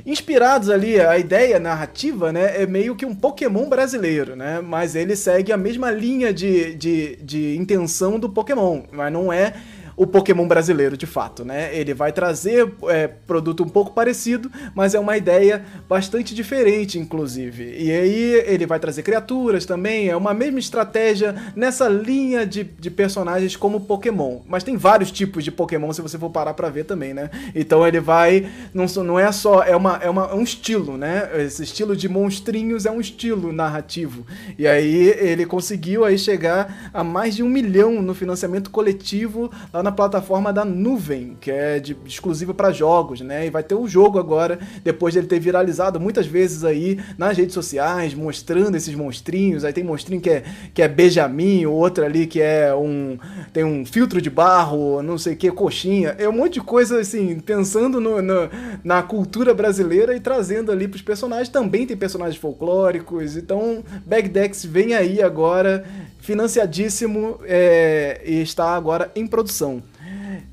inspirados ali, a ideia narrativa, né, é meio que um Pokémon brasileiro, né, mas ele segue a mesma linha de, de, de intenção do Pokémon, mas não é o Pokémon brasileiro de fato, né? Ele vai trazer é, produto um pouco parecido, mas é uma ideia bastante diferente, inclusive. E aí ele vai trazer criaturas também, é uma mesma estratégia nessa linha de, de personagens como Pokémon. Mas tem vários tipos de Pokémon se você for parar pra ver também, né? Então ele vai. Não, não é só. É, uma, é uma, um estilo, né? Esse estilo de monstrinhos é um estilo narrativo. E aí ele conseguiu aí chegar a mais de um milhão no financiamento coletivo lá na plataforma da Nuvem, que é de, exclusiva para jogos, né? E vai ter o um jogo agora, depois dele ter viralizado muitas vezes aí nas redes sociais, mostrando esses monstrinhos. Aí tem monstrinho que é, que é Benjamin, outro ali que é um. tem um filtro de barro, não sei o que, coxinha. É um monte de coisa assim, pensando no, no, na cultura brasileira e trazendo ali pros personagens. Também tem personagens folclóricos. Então, Bagdex vem aí agora financiadíssimo é, e está agora em produção.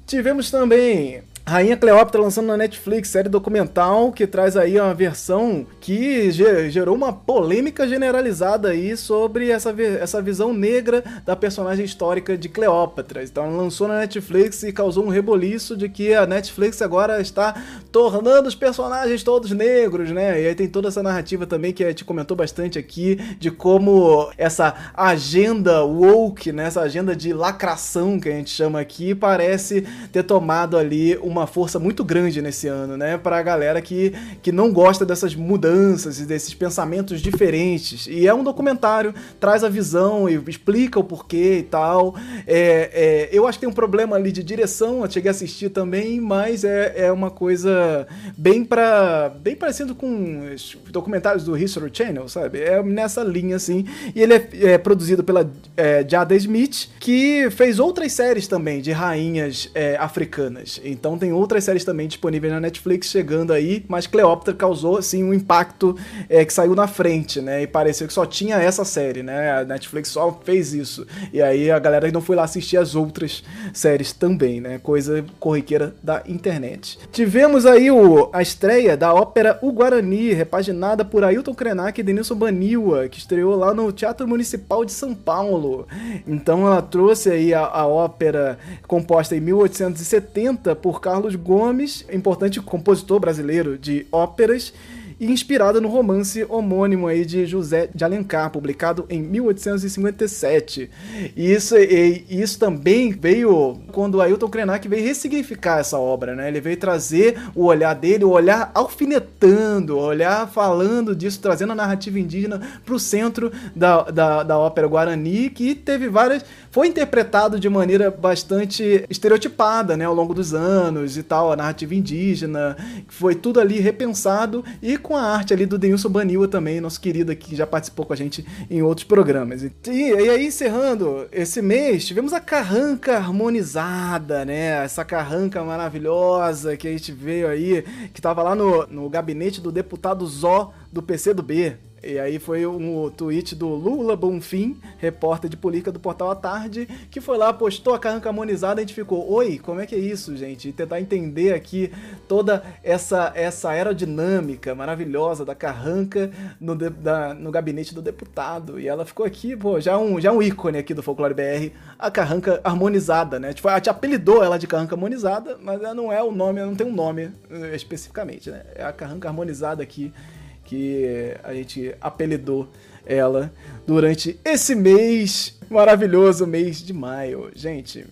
Tivemos também Rainha Cleópatra lançando na Netflix, série documental que traz aí uma versão que gerou uma polêmica generalizada aí sobre essa, essa visão negra da personagem histórica de Cleópatra. Então lançou na Netflix e causou um reboliço de que a Netflix agora está tornando os personagens todos negros, né? E aí tem toda essa narrativa também que a gente comentou bastante aqui de como essa agenda woke, né? essa agenda de lacração que a gente chama aqui, parece ter tomado ali um uma força muito grande nesse ano, né? Pra galera que, que não gosta dessas mudanças e desses pensamentos diferentes. E é um documentário, traz a visão e explica o porquê e tal. É, é, eu acho que tem um problema ali de direção, eu cheguei a assistir também, mas é, é uma coisa bem para bem parecido com os documentários do History Channel, sabe? É nessa linha, assim. E ele é, é produzido pela é, Jada Smith, que fez outras séries também de rainhas é, africanas. Então tem outras séries também disponíveis na Netflix chegando aí, mas Cleópatra causou, assim, um impacto é, que saiu na frente, né? E pareceu que só tinha essa série, né? A Netflix só fez isso. E aí a galera não foi lá assistir as outras séries também, né? Coisa corriqueira da internet. Tivemos aí o, a estreia da ópera O Guarani, repaginada por Ailton Krenak e Denilson Baniwa, que estreou lá no Teatro Municipal de São Paulo. Então ela trouxe aí a, a ópera composta em 1870 por Carlos Gomes, importante compositor brasileiro de óperas, e inspirada no romance homônimo aí de José de Alencar, publicado em 1857. E isso, e, isso também veio quando Ailton Krenak veio ressignificar essa obra, né? Ele veio trazer o olhar dele, o olhar alfinetando, o olhar falando disso, trazendo a narrativa indígena para o centro da, da, da ópera Guarani, que teve várias foi interpretado de maneira bastante estereotipada, né, ao longo dos anos e tal, a narrativa indígena, foi tudo ali repensado e com a arte ali do Denilson Baniwa também, nosso querido aqui, que já participou com a gente em outros programas. E, e aí, encerrando esse mês, tivemos a carranca harmonizada, né, essa carranca maravilhosa que a gente veio aí, que tava lá no, no gabinete do deputado Zó do PC do B, e aí foi um tweet do Lula Bonfim, repórter de política do Portal à Tarde, que foi lá, postou a carranca harmonizada e a gente ficou, oi, como é que é isso, gente? E tentar entender aqui toda essa, essa aerodinâmica maravilhosa da carranca no, de, da, no gabinete do deputado. E ela ficou aqui, pô, já um, já um ícone aqui do Folclore BR, a carranca harmonizada, né? Tipo, a gente apelidou ela de carranca harmonizada, mas ela não é o nome, ela não tem um nome eh, especificamente, né? É a carranca harmonizada aqui que a gente apelidou ela durante esse mês, maravilhoso mês de maio. Gente,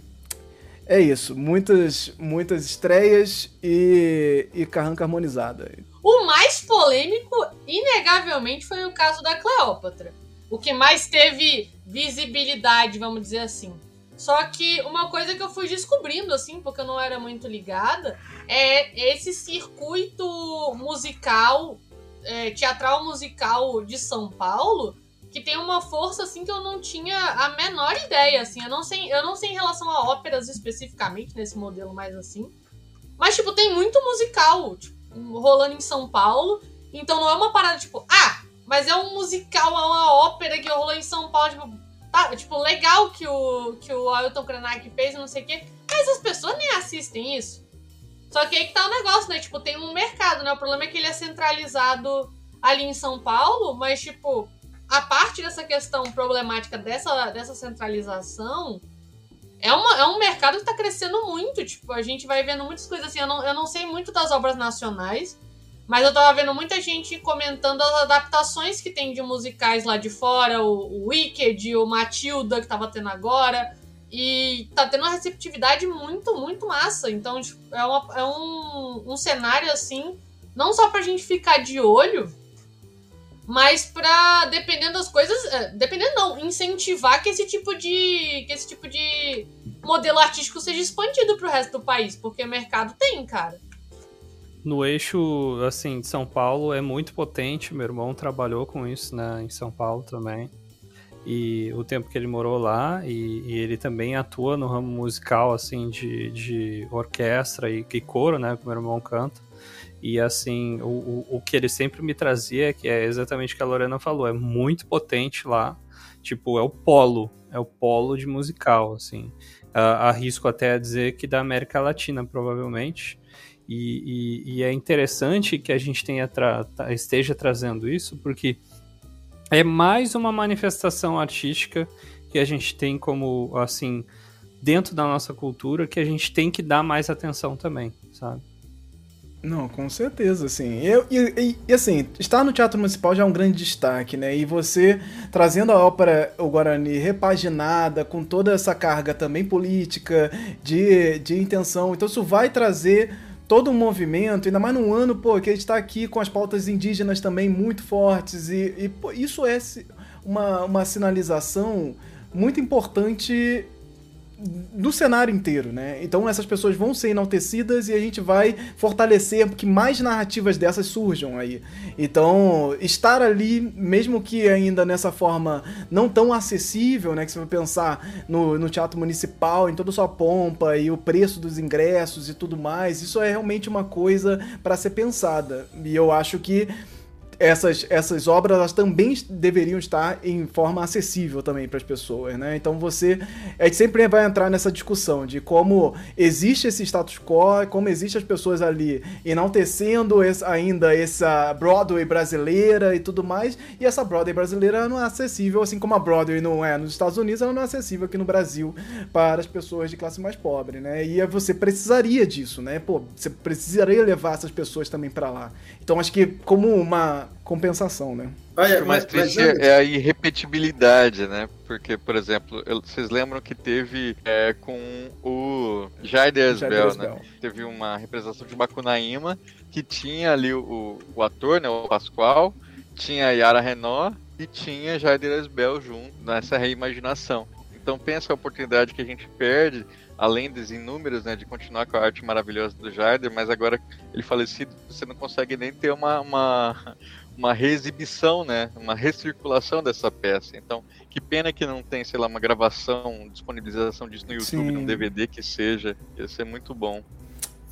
é isso. Muitas, muitas estreias e, e carranca harmonizada. O mais polêmico, inegavelmente, foi o caso da Cleópatra. O que mais teve visibilidade, vamos dizer assim. Só que uma coisa que eu fui descobrindo, assim, porque eu não era muito ligada, é esse circuito musical é, teatral musical de São Paulo que tem uma força assim que eu não tinha a menor ideia, assim. Eu não sei, eu não sei em relação a óperas especificamente nesse modelo mais assim. Mas tipo, tem muito musical tipo, rolando em São Paulo. Então não é uma parada tipo, ah, mas é um musical, é uma ópera que rolou em São Paulo, tipo, tá, tipo, legal que o que o Ailton Krenak fez, não sei o quê. Mas as pessoas nem assistem isso. Só que aí que tá o negócio, né? Tipo, tem um mercado, né? O problema é que ele é centralizado ali em São Paulo, mas, tipo, a parte dessa questão problemática dessa, dessa centralização é, uma, é um mercado que tá crescendo muito. Tipo, a gente vai vendo muitas coisas assim. Eu não, eu não sei muito das obras nacionais, mas eu tava vendo muita gente comentando as adaptações que tem de musicais lá de fora, o, o Wicked, o Matilda que tava tendo agora. E tá tendo uma receptividade muito, muito massa. Então, tipo, é, uma, é um, um cenário assim, não só pra gente ficar de olho, mas para dependendo das coisas, é, dependendo não, incentivar que esse tipo de que esse tipo de modelo artístico seja expandido para o resto do país, porque mercado tem, cara. No eixo assim de São Paulo é muito potente. Meu irmão trabalhou com isso, né, em São Paulo também. E o tempo que ele morou lá e, e ele também atua no ramo musical assim de, de orquestra e, e coro, né, que meu irmão canta. E assim, o, o, o, que ele sempre me trazia, que é exatamente o que a Lorena falou, é muito potente lá. Tipo, é o polo, é o polo de musical, assim. Uh, arrisco até a dizer que da América Latina, provavelmente. E, e, e é interessante que a gente tenha tra esteja trazendo isso, porque é mais uma manifestação artística que a gente tem como, assim, dentro da nossa cultura, que a gente tem que dar mais atenção também, sabe? Não, com certeza, assim. Eu, e, e, e, assim, estar no Teatro Municipal já é um grande destaque, né? E você trazendo a ópera O Guarani repaginada, com toda essa carga também política, de, de intenção. Então isso vai trazer todo um movimento, ainda mais num ano, pô, que a gente está aqui com as pautas indígenas também muito fortes. E, e pô, isso é uma, uma sinalização muito importante do cenário inteiro, né? Então essas pessoas vão ser enaltecidas e a gente vai fortalecer que mais narrativas dessas surjam aí. Então, estar ali, mesmo que ainda nessa forma não tão acessível, né? Que você vai pensar no, no teatro municipal, em toda sua pompa e o preço dos ingressos e tudo mais, isso é realmente uma coisa para ser pensada. E eu acho que essas, essas obras elas também deveriam estar em forma acessível também para as pessoas, né? Então você gente sempre vai entrar nessa discussão de como existe esse status quo, como existe as pessoas ali enaltecendo esse, ainda essa Broadway brasileira e tudo mais, e essa Broadway brasileira não é acessível, assim como a Broadway não é nos Estados Unidos, ela não é acessível aqui no Brasil para as pessoas de classe mais pobre, né? E você precisaria disso, né? Pô, você precisaria levar essas pessoas também para lá. Então acho que como uma compensação, né? Olha, o mais triste mas... é a irrepetibilidade, né? Porque, por exemplo, eu, vocês lembram que teve é, com o Jair Asbel, né? Teve uma representação de Macunaíma que tinha ali o, o ator, né? O Pascoal, tinha a Yara Renault e tinha Jair Asbel junto nessa reimaginação. Então pensa a oportunidade que a gente perde além dos inúmeros, né, de continuar com a arte maravilhosa do Jarder, mas agora ele falecido, você não consegue nem ter uma, uma, uma reexibição, né, uma recirculação dessa peça. Então, que pena que não tem, sei lá, uma gravação, disponibilização disso no YouTube, Sim. num DVD que seja, ia ser muito bom.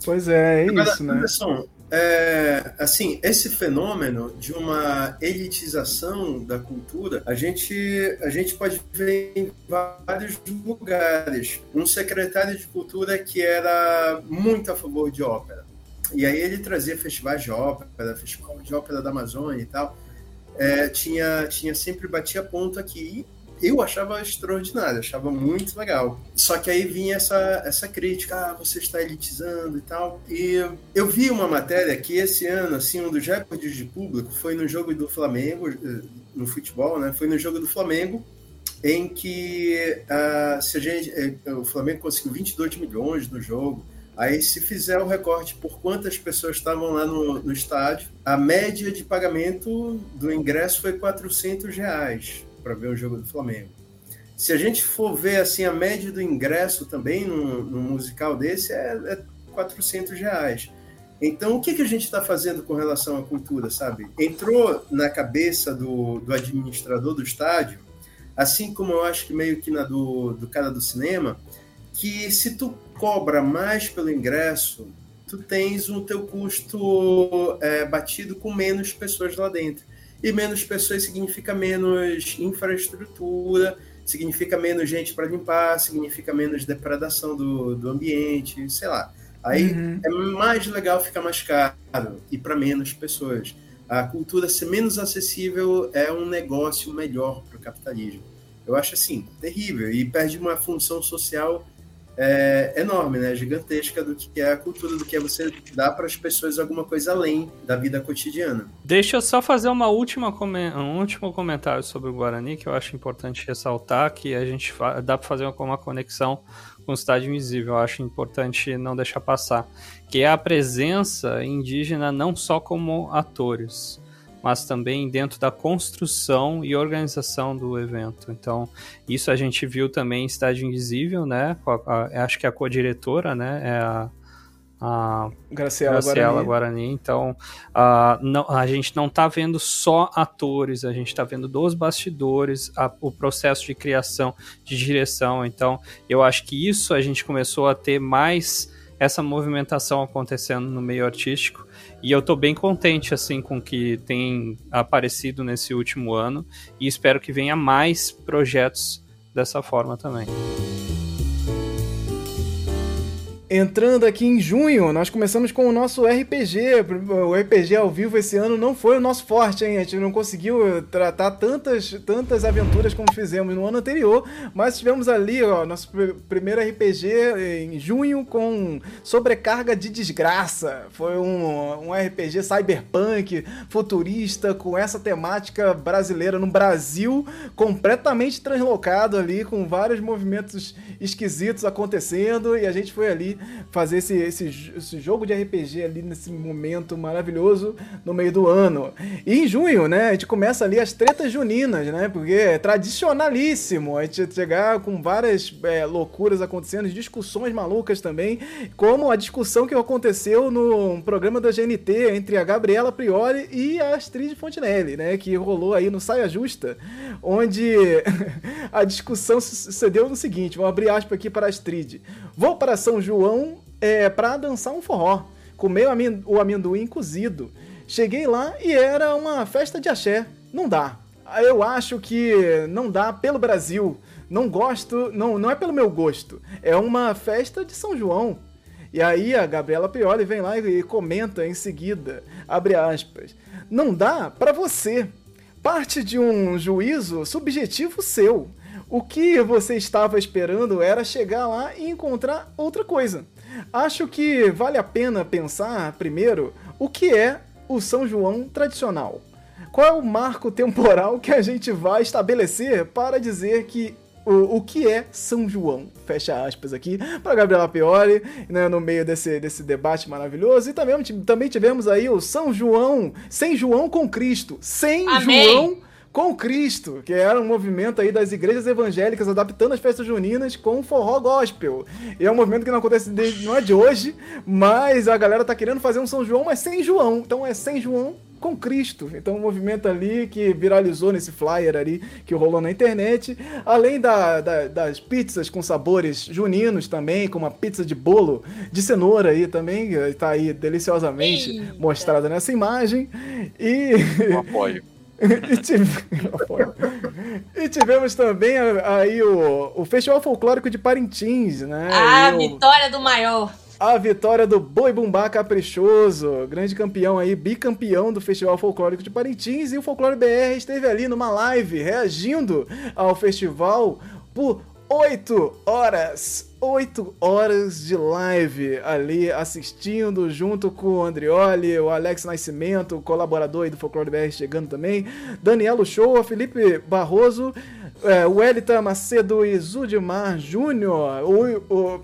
Pois é, é agora, isso, né? Anderson, é, assim, esse fenômeno de uma elitização da cultura, a gente, a gente pode ver em vários lugares. Um secretário de cultura que era muito a favor de ópera. E aí ele trazia festivais de ópera, festival de ópera da Amazônia e tal. É, tinha, tinha sempre batia ponto aqui eu achava extraordinário, achava muito legal. Só que aí vinha essa, essa crítica, ah, você está elitizando e tal. E eu vi uma matéria que esse ano, assim, um dos recordes de público foi no jogo do Flamengo, eh, no futebol, né? Foi no jogo do Flamengo, em que uh, se a gente, eh, o Flamengo conseguiu 22 milhões no jogo. Aí, se fizer o recorte por quantas pessoas estavam lá no, no estádio, a média de pagamento do ingresso foi 400 reais para ver o jogo do Flamengo. Se a gente for ver assim a média do ingresso também num, num musical desse é, é 400 reais. Então, o que, que a gente está fazendo com relação à cultura, sabe? Entrou na cabeça do, do administrador do estádio, assim como eu acho que meio que na do, do cara do cinema, que se tu cobra mais pelo ingresso, tu tens o teu custo é, batido com menos pessoas lá dentro e menos pessoas significa menos infraestrutura, significa menos gente para limpar, significa menos depredação do, do ambiente, sei lá. Aí uhum. é mais legal ficar mais caro e para menos pessoas. A cultura ser menos acessível é um negócio melhor para o capitalismo. Eu acho assim, terrível e perde uma função social é enorme, né? Gigantesca do que é a cultura, do que é você dar para as pessoas alguma coisa além da vida cotidiana. Deixa eu só fazer uma última um último comentário sobre o Guarani que eu acho importante ressaltar que a gente dá para fazer uma conexão com o Cidade Invisível. Eu acho importante não deixar passar, que é a presença indígena não só como atores, mas também dentro da construção e organização do evento. Então, isso a gente viu também em Cidade Invisível, né? A, a, acho que a co-diretora, né? É a, a Graciela, Graciela Guarani. Guarani. Então, a, não, a gente não está vendo só atores, a gente está vendo dos bastidores, a, o processo de criação, de direção. Então, eu acho que isso a gente começou a ter mais essa movimentação acontecendo no meio artístico e eu tô bem contente assim com o que tem aparecido nesse último ano e espero que venha mais projetos dessa forma também. Entrando aqui em junho, nós começamos com o nosso RPG. O RPG ao vivo esse ano não foi o nosso forte, hein? A gente não conseguiu tratar tantas, tantas aventuras como fizemos no ano anterior, mas tivemos ali, ó, nosso primeiro RPG em junho com Sobrecarga de Desgraça. Foi um, um RPG cyberpunk, futurista, com essa temática brasileira no Brasil, completamente translocado ali, com vários movimentos esquisitos acontecendo, e a gente foi ali fazer esse, esse, esse, jogo de RPG ali nesse momento maravilhoso no meio do ano. E em junho, né, a gente começa ali as tretas juninas, né, porque é tradicionalíssimo a gente chegar com várias é, loucuras acontecendo, discussões malucas também, como a discussão que aconteceu no programa da GNT entre a Gabriela Priori e a Astrid Fontinelli, né, que rolou aí no Saia Justa, onde <laughs> a discussão sucedeu no seguinte, vou abrir aspas aqui para a Astrid. Vou para São João é, para dançar um forró. Comer o amendoim cozido. Cheguei lá e era uma festa de axé. Não dá. Eu acho que não dá pelo Brasil. Não gosto, não, não é pelo meu gosto. É uma festa de São João. E aí a Gabriela Pioli vem lá e comenta em seguida, abre aspas, não dá para você. Parte de um juízo subjetivo seu. O que você estava esperando era chegar lá e encontrar outra coisa. Acho que vale a pena pensar primeiro o que é o São João tradicional. Qual é o marco <laughs> temporal que a gente vai estabelecer para dizer que o, o que é São João? Fecha aspas aqui para Gabriela Pioli, né, no meio desse, desse debate maravilhoso. E também, também tivemos aí o São João, sem João com Cristo, sem Amém. João com Cristo, que era um movimento aí das igrejas evangélicas adaptando as festas juninas com forró gospel. E é um movimento que não acontece desde, não é de hoje, mas a galera tá querendo fazer um São João, mas sem João. Então é sem João com Cristo. Então, um movimento ali que viralizou nesse flyer ali que rolou na internet. Além da, da, das pizzas com sabores juninos também, como a pizza de bolo de cenoura aí também, está aí deliciosamente Eita. mostrada nessa imagem. E. Um apoio. <laughs> <laughs> e, tive... e, tivemos também aí o, o Festival Folclórico de Parintins, né? A vitória do maior. A vitória do Boi Bumbá Caprichoso, grande campeão aí, bicampeão do Festival Folclórico de Parintins. E o Folclore BR esteve ali numa live reagindo ao festival por 8 horas, 8 horas de live ali assistindo junto com o Andrioli, o Alex Nascimento, o colaborador aí do Folclore BR chegando também, Danielo Show, Felipe Barroso, é, Macedo e Zudimar Júnior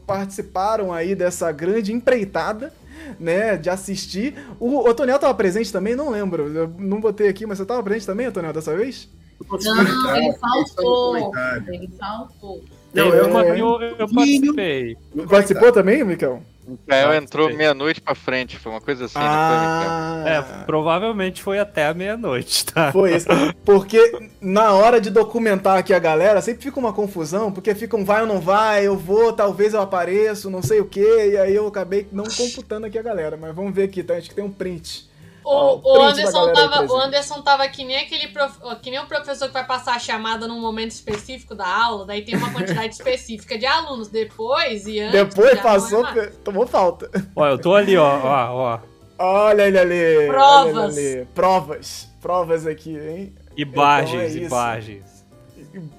participaram aí dessa grande empreitada né, de assistir. O, Otoniel tava presente também? Não lembro. Eu não botei aqui, mas você tava presente também, Otoniel, dessa vez? Não, ele faltou. Ele faltou. Não, eu, eu, eu participei. Participou também, Mikael? O Mikael entrou meia-noite pra frente, foi uma coisa assim, ah, foi, É, provavelmente foi até a meia-noite, tá? Foi isso. Porque na hora de documentar aqui a galera, sempre fica uma confusão, porque fica um vai ou não vai, eu vou, talvez eu apareço, não sei o que, e aí eu acabei não computando aqui a galera. Mas vamos ver aqui, tá? Acho que tem um print. O, o, Anderson tava, o Anderson tava que nem aquele prof, que nem o professor que vai passar a chamada num momento específico da aula, daí tem uma quantidade <laughs> específica de alunos. Depois e antes. Depois passou, é tomou falta. Ó, eu tô ali, ó, ó, ó. Olha ele ali. Provas. Ele ali. Provas. Provas aqui, hein? Imagens, então é imagens.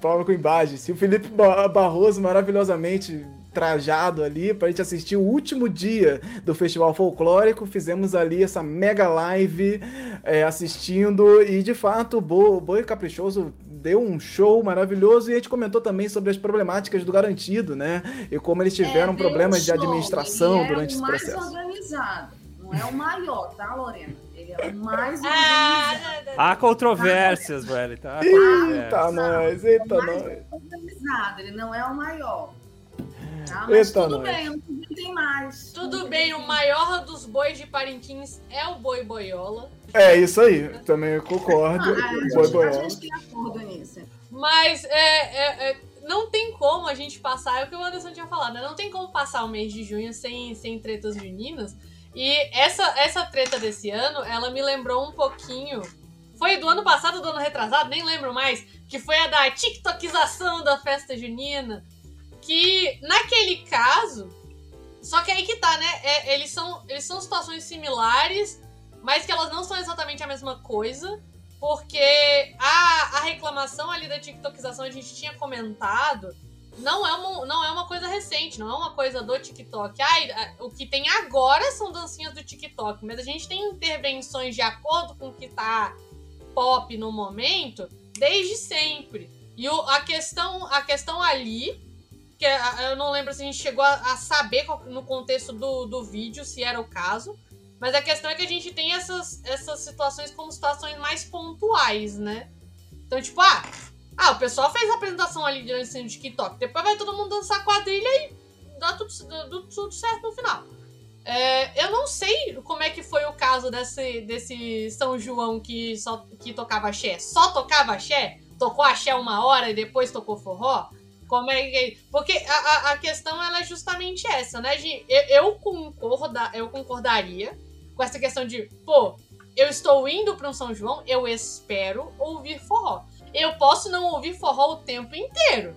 Prova com imagens. E o Felipe Barroso maravilhosamente trajado ali pra gente assistir o último dia do Festival Folclórico. Fizemos ali essa mega live é, assistindo e de fato o Boi Caprichoso deu um show maravilhoso e a gente comentou também sobre as problemáticas do garantido, né? E como eles tiveram é, problemas um de administração é durante esse processo. mais organizado, não é o maior, tá, Lorena? Ele é o mais ah, organizado. Há controvérsias, velho. Tá? Eita, nós, eita, é nós. organizado, ele não é o maior. Tá? Mas Eita tudo nós. bem, tem mais. Tudo bem, o maior dos bois de Parintins é o boi boiola. É isso aí, também concordo. Ah, a, gente, a gente tem acordo nisso. Mas é, é, é, não tem como a gente passar, é o que o Anderson tinha falado, né? não tem como passar o mês de junho sem, sem tretas juninas. E essa, essa treta desse ano, ela me lembrou um pouquinho. Foi do ano passado, do ano retrasado, nem lembro mais. Que foi a da TikTokização da festa junina. Que naquele caso. Só que aí que tá, né? É, eles, são, eles são situações similares, mas que elas não são exatamente a mesma coisa, porque a, a reclamação ali da TikTokização a gente tinha comentado, não é, uma, não é uma coisa recente, não é uma coisa do TikTok. Ai, o que tem agora são dancinhas do TikTok, mas a gente tem intervenções de acordo com o que tá pop no momento desde sempre. E o, a, questão, a questão ali, que eu não lembro se a gente chegou a, a saber no contexto do, do vídeo se era o caso, mas a questão é que a gente tem essas, essas situações como situações mais pontuais, né? Então, tipo, ah, ah, o pessoal fez a apresentação ali dancinha de TikTok. Depois vai todo mundo dançar quadrilha e dá tudo, tudo certo no final. É, eu não sei como é que foi o caso desse, desse São João que, só, que tocava axé. Só tocava axé? Tocou axé uma hora e depois tocou forró? Como é que. Porque a, a questão ela é justamente essa, né? De, eu, eu, concorda, eu concordaria com essa questão de, pô, eu estou indo para um São João, eu espero ouvir forró. Eu posso não ouvir forró o tempo inteiro.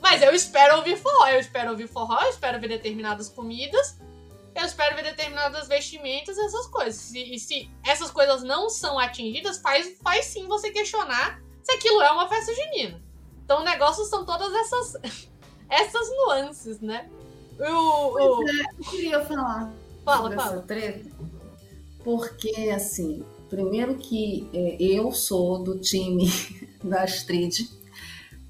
Mas eu espero ouvir forró. Eu espero ouvir forró, eu espero ver determinadas comidas, eu espero ver determinadas vestimentas, essas coisas. E, e se essas coisas não são atingidas, faz, faz sim você questionar se aquilo é uma festa junina. Então o negócio são todas essas, <laughs> essas nuances, né? O, o... É, eu queria falar fala, sobre fala. essa treta porque, assim, primeiro que é, eu sou do time <laughs> da Astrid,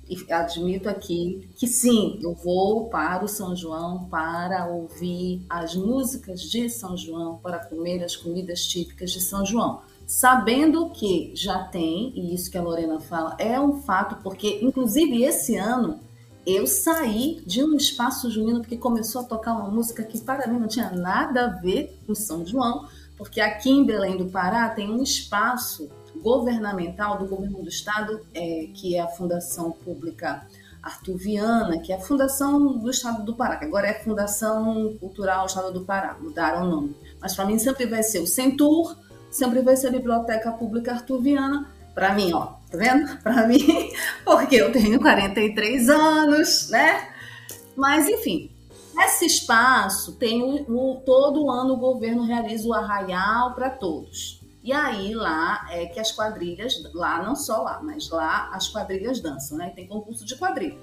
e admito aqui que sim, eu vou para o São João para ouvir as músicas de São João, para comer as comidas típicas de São João. Sabendo que já tem, e isso que a Lorena fala é um fato, porque inclusive esse ano eu saí de um espaço junino porque começou a tocar uma música que para mim não tinha nada a ver com São João, porque aqui em Belém do Pará tem um espaço governamental do governo do estado, é, que é a Fundação Pública Artuviana, que é a Fundação do Estado do Pará, que agora é Fundação Cultural Estado do Pará, mudaram o nome. Mas para mim sempre vai ser o Centur, sempre vai ser a Biblioteca Pública Artuviana, para mim, ó, tá vendo? <laughs> Para mim, porque eu tenho 43 anos, né? Mas enfim, esse espaço tem o, o, todo ano o governo realiza o arraial para todos. E aí lá é que as quadrilhas, lá não só lá, mas lá as quadrilhas dançam, né? Tem concurso de quadrilha,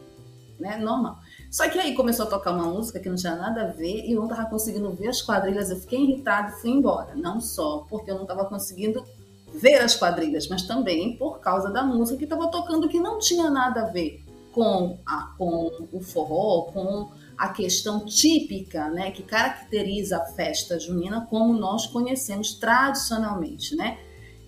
né? Normal. Só que aí começou a tocar uma música que não tinha nada a ver e eu não tava conseguindo ver as quadrilhas. Eu fiquei irritada e fui embora. Não só porque eu não tava conseguindo ver as quadrilhas, mas também por causa da música que estava tocando que não tinha nada a ver com, a, com o forró, com a questão típica, né, que caracteriza a festa junina como nós conhecemos tradicionalmente, né?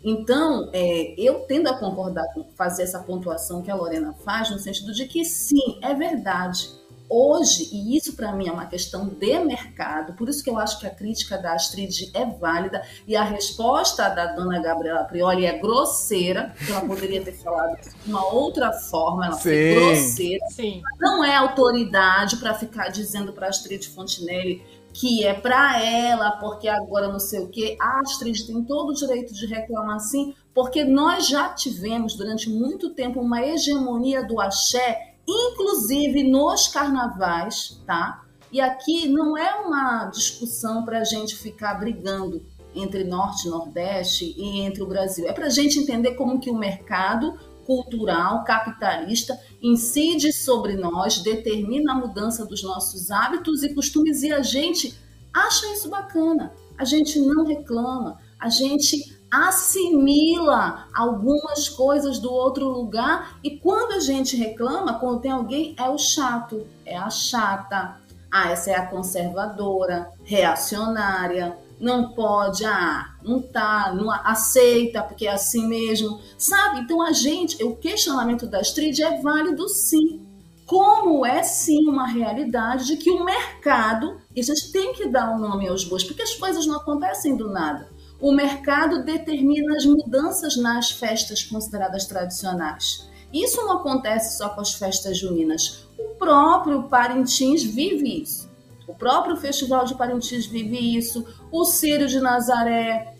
Então, é, eu tendo a concordar com fazer essa pontuação que a Lorena faz, no sentido de que sim, é verdade hoje, e isso para mim é uma questão de mercado, por isso que eu acho que a crítica da Astrid é válida e a resposta da dona Gabriela Prioli é grosseira, ela poderia ter falado de uma outra forma, ela Sim. foi grosseira. Sim. Não é autoridade para ficar dizendo para Astrid Fontinelli que é para ela, porque agora não sei o quê. A Astrid tem todo o direito de reclamar sim, porque nós já tivemos durante muito tempo uma hegemonia do axé inclusive nos carnavais, tá? E aqui não é uma discussão para a gente ficar brigando entre Norte Nordeste e entre o Brasil. É para a gente entender como que o mercado cultural, capitalista, incide sobre nós, determina a mudança dos nossos hábitos e costumes e a gente acha isso bacana. A gente não reclama, a gente assimila algumas coisas do outro lugar e quando a gente reclama, quando tem alguém, é o chato, é a chata. Ah, essa é a conservadora, reacionária, não pode, ah, não tá, não aceita porque é assim mesmo, sabe? Então a gente, o questionamento da Astrid é válido sim. Como é sim uma realidade de que o mercado, e a gente tem que dar um nome aos bois, porque as coisas não acontecem do nada. O mercado determina as mudanças nas festas consideradas tradicionais. Isso não acontece só com as festas juninas. O próprio Parintins vive isso. O próprio Festival de Parintins vive isso. O Círio de Nazaré,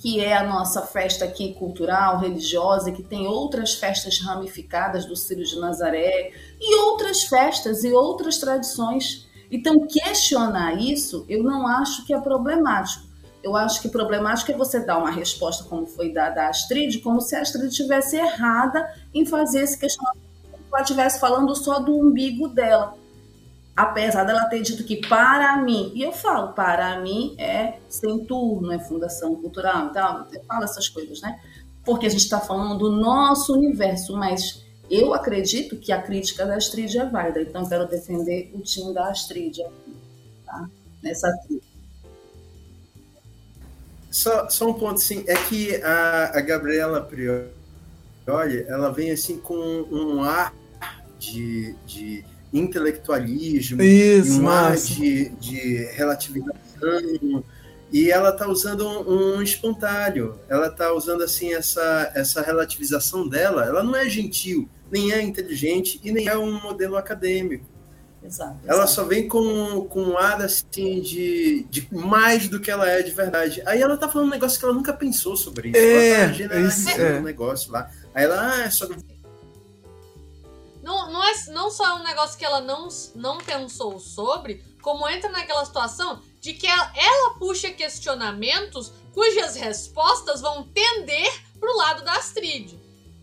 que é a nossa festa aqui cultural, religiosa, que tem outras festas ramificadas do Círio de Nazaré e outras festas e outras tradições. Então, questionar isso, eu não acho que é problemático. Eu acho que problemático é você dar uma resposta como foi dada a Astrid, como se a Astrid estivesse errada em fazer esse questionamento, como se ela estivesse falando só do umbigo dela. Apesar dela ter dito que para mim, e eu falo, para mim é sem turno, é fundação cultural e tal, eu falo essas coisas, né? Porque a gente está falando do nosso universo, mas eu acredito que a crítica da Astrid é válida, então quero defender o time da Astrid tá? nessa crítica. Só, só um ponto, assim, é que a, a Gabriela Prioli, ela vem assim com um ar de, de intelectualismo, Isso, um ar de, de relativização, e ela está usando um, um, espantalho, ela está usando assim essa, essa relativização dela, ela não é gentil, nem é inteligente e nem é um modelo acadêmico. Exato, ela só vem com, com um ar assim de, de mais do que ela é de verdade. Aí ela tá falando um negócio que ela nunca pensou sobre isso. É, ela tá generalizando é. um negócio lá. Aí ela, ah, é só. Não, não, é, não só é um negócio que ela não, não pensou sobre, como entra naquela situação de que ela, ela puxa questionamentos cujas respostas vão tender pro lado da Astrid.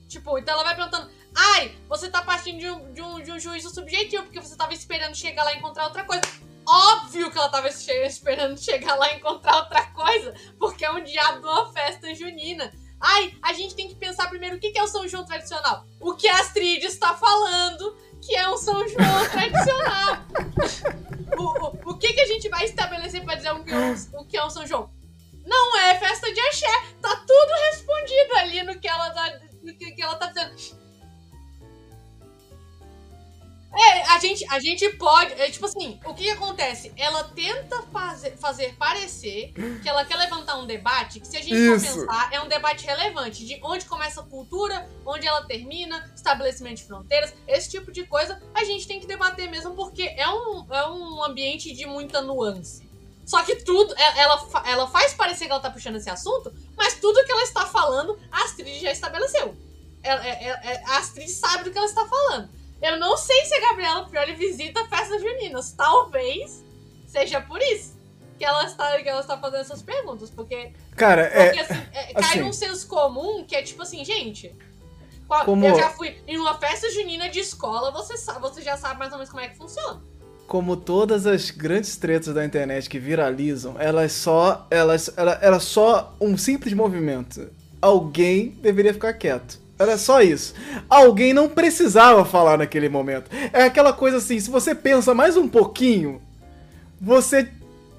Tipo, então ela vai perguntando: Ai, você tá partindo de um, de um, de um juízo subjetivo, porque você tava esperando chegar lá e encontrar outra coisa. Óbvio que ela tava esperando chegar lá e encontrar outra coisa, porque é um diabo de uma festa junina. Ai, a gente tem que pensar primeiro o que é o São João tradicional. O que a Astrid está falando que é um São João tradicional. o, o, o, que, que a gente vai estabelecer para dizer o que, é o que é um São João? Não é festa de axé. Tá tudo respondido ali no que ela tá, no que, que ela tá dizendo. É, a gente, a gente pode. É, tipo assim, o que, que, acontece? Ela tenta fazer, fazer parecer que ela quer levantar um debate que, se a gente Isso. for pensar, é um debate relevante de onde começa a cultura, onde ela termina, estabelecimento de fronteiras, esse tipo de coisa a gente tem que debater mesmo, porque é um, é um ambiente de muita nuance. Só que tudo, é, ela, ela faz parecer que ela tá puxando esse assunto, mas tudo que ela está falando, a Astrid já estabeleceu. Ela, é, é, é a Astrid sabe do que ela está falando. Eu não sei se a Gabriela Prioli visita festas juninas. Talvez seja por isso que ela está, que ela está fazendo essas perguntas. Porque, Cara, porque, é, assim, é, cai assim, num senso comum que é tipo assim, gente. Qual, Como- Eu já fui em uma festa junina de escola, você, sabe, você já sabe mais ou menos como é que funciona. como todas as grandes tretas da internet que viralizam, elas só. Elas, ela, era só um simples movimento. Alguém deveria ficar quieto. Era só isso. Alguém não precisava falar naquele momento. É aquela coisa assim, se você pensa mais um pouquinho, você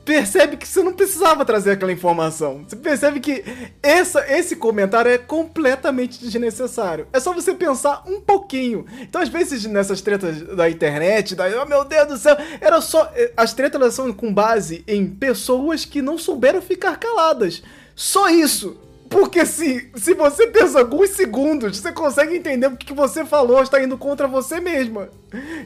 percebe que você não precisava trazer aquela informação. Você percebe que essa, esse comentário é completamente desnecessário. É só você pensar um pouquinho. Então, às vezes, nessas tretas da internet, da, oh meu Deus do céu, era só. As tretas são com base em pessoas que não souberam ficar caladas. Só isso. Porque se, se você pensa alguns segundos, você consegue entender o que, que você falou está indo contra você mesma.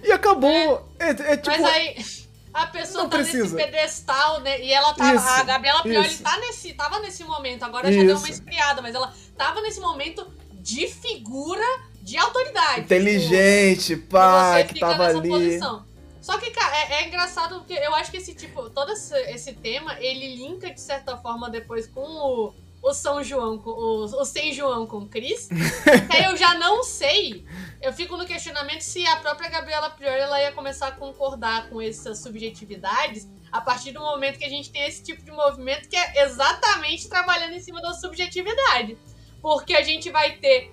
E acabou. É, é tipo. Mas aí. A pessoa Não tá precisa. nesse pedestal, né? E ela tava. Isso, a Gabriela Prioli isso. tá nesse, tava nesse momento. Agora já deu uma Isso. esfriada, mas ela tava nesse momento de figura de autoridade. Inteligente, Tipo, pá, você que fica tava nessa ali. posição. Só que, cara, é, é engraçado porque eu acho que esse tipo, todo esse, esse tema, ele linka de certa forma depois com o, o São João com o, o Sem João com Cris. <laughs> aí eu já não sei. Eu fico no questionamento se a própria Gabriela Priori ela ia começar a concordar com essas subjetividades a partir do momento que a gente tem esse tipo de movimento que é exatamente trabalhando em cima da subjetividade. Porque a gente vai ter.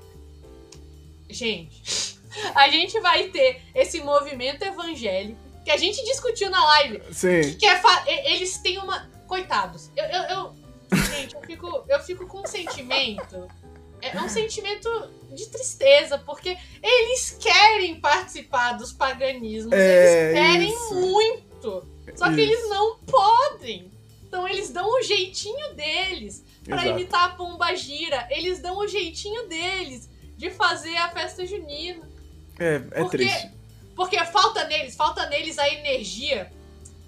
Gente. <laughs> A gente vai ter esse movimento evangélico que a gente discutiu na live. Sim. Que, que é fa... Eles têm uma. Coitados. Eu, eu, eu... Gente, eu fico, eu fico com um sentimento. É um sentimento de tristeza, porque eles querem participar dos paganismos. É, eles querem isso. muito. Só que Isso. eles não podem. Então eles dão o jeitinho deles para imitar a pomba gira. Eles dão o jeitinho deles de fazer a festa junina. É, é porque, triste. Porque falta neles, falta neles a energia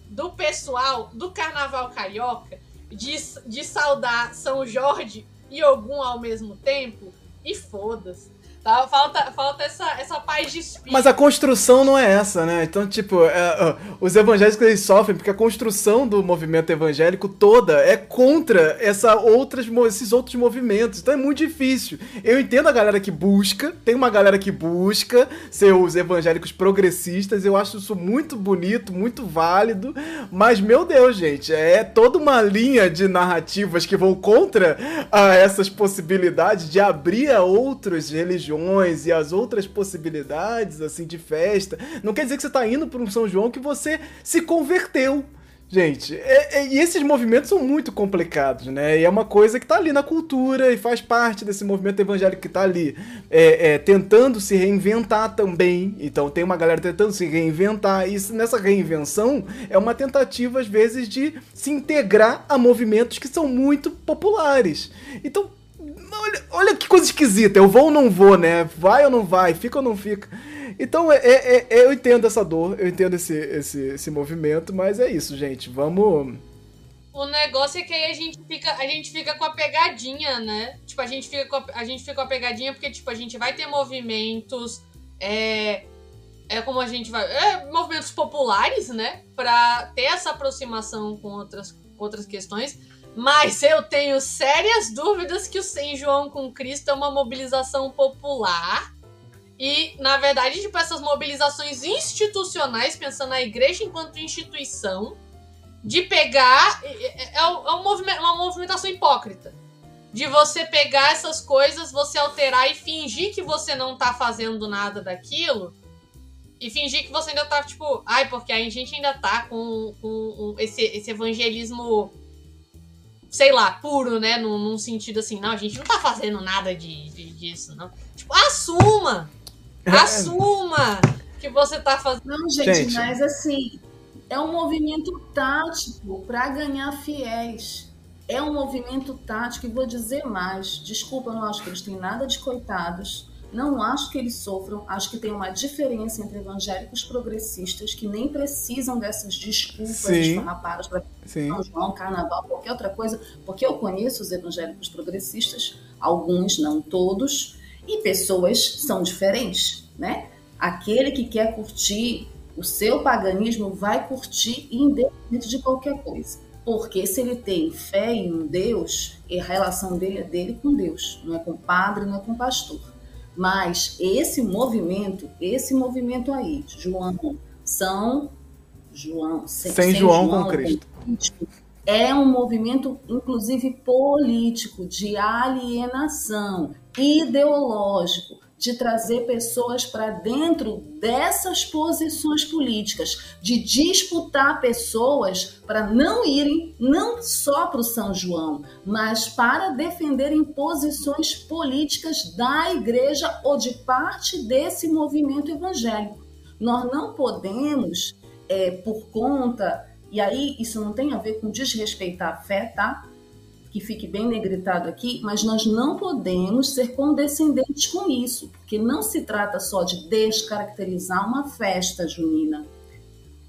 do pessoal do carnaval carioca de, de saudar São Jorge e Ogum ao mesmo tempo. E foda-se. Tá? Falta, falta essa, essa paz de espírito. Mas a construção não é essa, né? Então, tipo, é, os evangélicos eles sofrem porque a construção do movimento evangélico toda é contra essa outras, esses outros movimentos. Então é muito difícil. Eu entendo a galera que busca, tem uma galera que busca ser os evangélicos progressistas. Eu acho isso muito bonito, muito válido. Mas, meu Deus, gente, é toda uma linha de narrativas que vão contra ah, essas possibilidades de abrir a outras religiões e as outras possibilidades assim de festa, não quer dizer que você está indo para um São João que você se converteu. Gente, é, é, e esses movimentos são muito complicados, né? E é uma coisa que está ali na cultura e faz parte desse movimento evangélico que está ali é, é, tentando se reinventar também. Então tem uma galera tentando se reinventar. E nessa reinvenção é uma tentativa, às vezes, de se integrar a movimentos que são muito populares. Então olha, olha que coisa esquisita. Eu vou ou não vou, né? Vai ou não vai? Fica ou não fica? Então, é, é, é, eu entendo essa dor, eu entendo esse, esse, esse movimento, mas é isso, gente. Vamos. O negócio é que aí a gente fica, a gente fica com a pegadinha, né? Tipo, a gente fica com a, a gente fica com a pegadinha porque, tipo, a gente vai ter movimentos. É, é como a gente vai. É, movimentos populares, né? Pra ter essa aproximação com outras, com outras questões. Mas eu tenho sérias dúvidas que o Sem João com Cristo é uma mobilização popular. E, na verdade, tipo, essas mobilizações institucionais, pensando na igreja enquanto instituição, de pegar. É, é, é movimento, uma movimentação hipócrita. De você pegar essas coisas, você alterar e fingir que você não tá fazendo nada daquilo. E fingir que você ainda tá, tipo, ai, porque a gente ainda tá com, com esse, esse evangelismo sei lá, puro, né? Num, num, sentido assim, não, a gente não tá fazendo nada de, de disso, não. Tipo, assuma! É. Assuma que você tá fazendo. Não, gente, gente, mas assim, é um movimento tático para ganhar fiéis. É um movimento tático, e vou dizer mais. Desculpa, eu não acho que eles têm nada de coitados não acho que eles sofram, acho que tem uma diferença entre evangélicos progressistas que nem precisam dessas desculpas Sim. esfarrapadas para São João, Carnaval, qualquer outra coisa, porque eu conheço os evangélicos progressistas, alguns, não todos, e pessoas são diferentes, né? Aquele que quer curtir o seu paganismo vai curtir independente de qualquer coisa. Porque se ele tem fé em um Deus, a relação dele é dele com Deus, não é com o padre, não é com o pastor. Mas esse movimento, esse movimento aí, João, São João, sem, sem João, João com Cristo. Cristo, é um movimento, inclusive político, de alienação, ideológico, de trazer pessoas para dentro dessas posições políticas, de disputar pessoas para não irem não só para o São João, mas para defenderem posições políticas da igreja ou de parte desse movimento evangélico. Nós não podemos, é, por conta, e aí isso não tem a ver com desrespeitar a fé, tá? Que fique bem negritado aqui, mas nós não podemos ser condescendentes com isso, porque não se trata só de descaracterizar uma festa junina.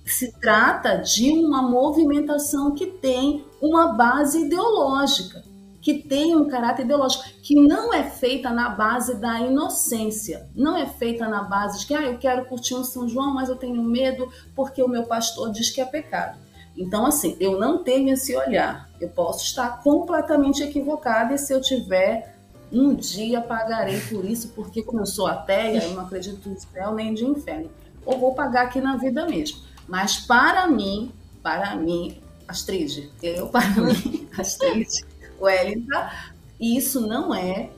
Se trata de uma movimentação que tem uma base ideológica, que tem um caráter ideológico, que não é feita na base da inocência, não é feita na base de que ah, eu quero curtir um São João, mas eu tenho medo porque o meu pastor diz que é pecado. Então, assim, eu não tenho esse olhar. Eu posso estar completamente equivocada e se eu tiver um dia pagarei por isso, porque como eu sou ateia, eu não acredito no céu nem de inferno. Ou vou pagar aqui na vida mesmo. Mas para mim, para mim, Astrid, eu para mim, <laughs> Astrid, Wellington, isso não é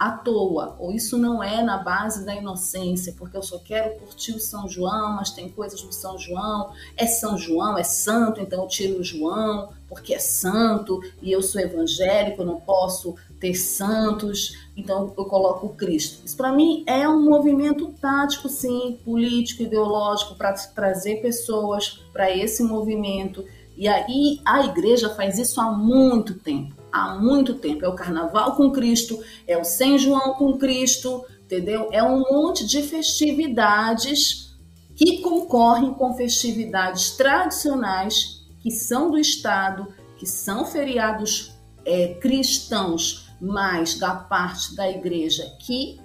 à toa, ou isso não é na base da inocência, porque eu só quero curtir o São João, mas tem coisas no São João, é São João, é santo, então eu tiro o João, porque é santo, e eu sou evangélico, eu não posso ter santos, então eu coloco o Cristo. Isso para mim é um movimento tático, sim, político, ideológico, para trazer pessoas para esse movimento. E aí a igreja faz isso há muito tempo há muito tempo. É o Carnaval com Cristo, é o São João com Cristo, entendeu? É um monte de festividades que concorrem com festividades tradicionais que são do Estado, que são feriados é, cristãos, mas da parte da igreja que,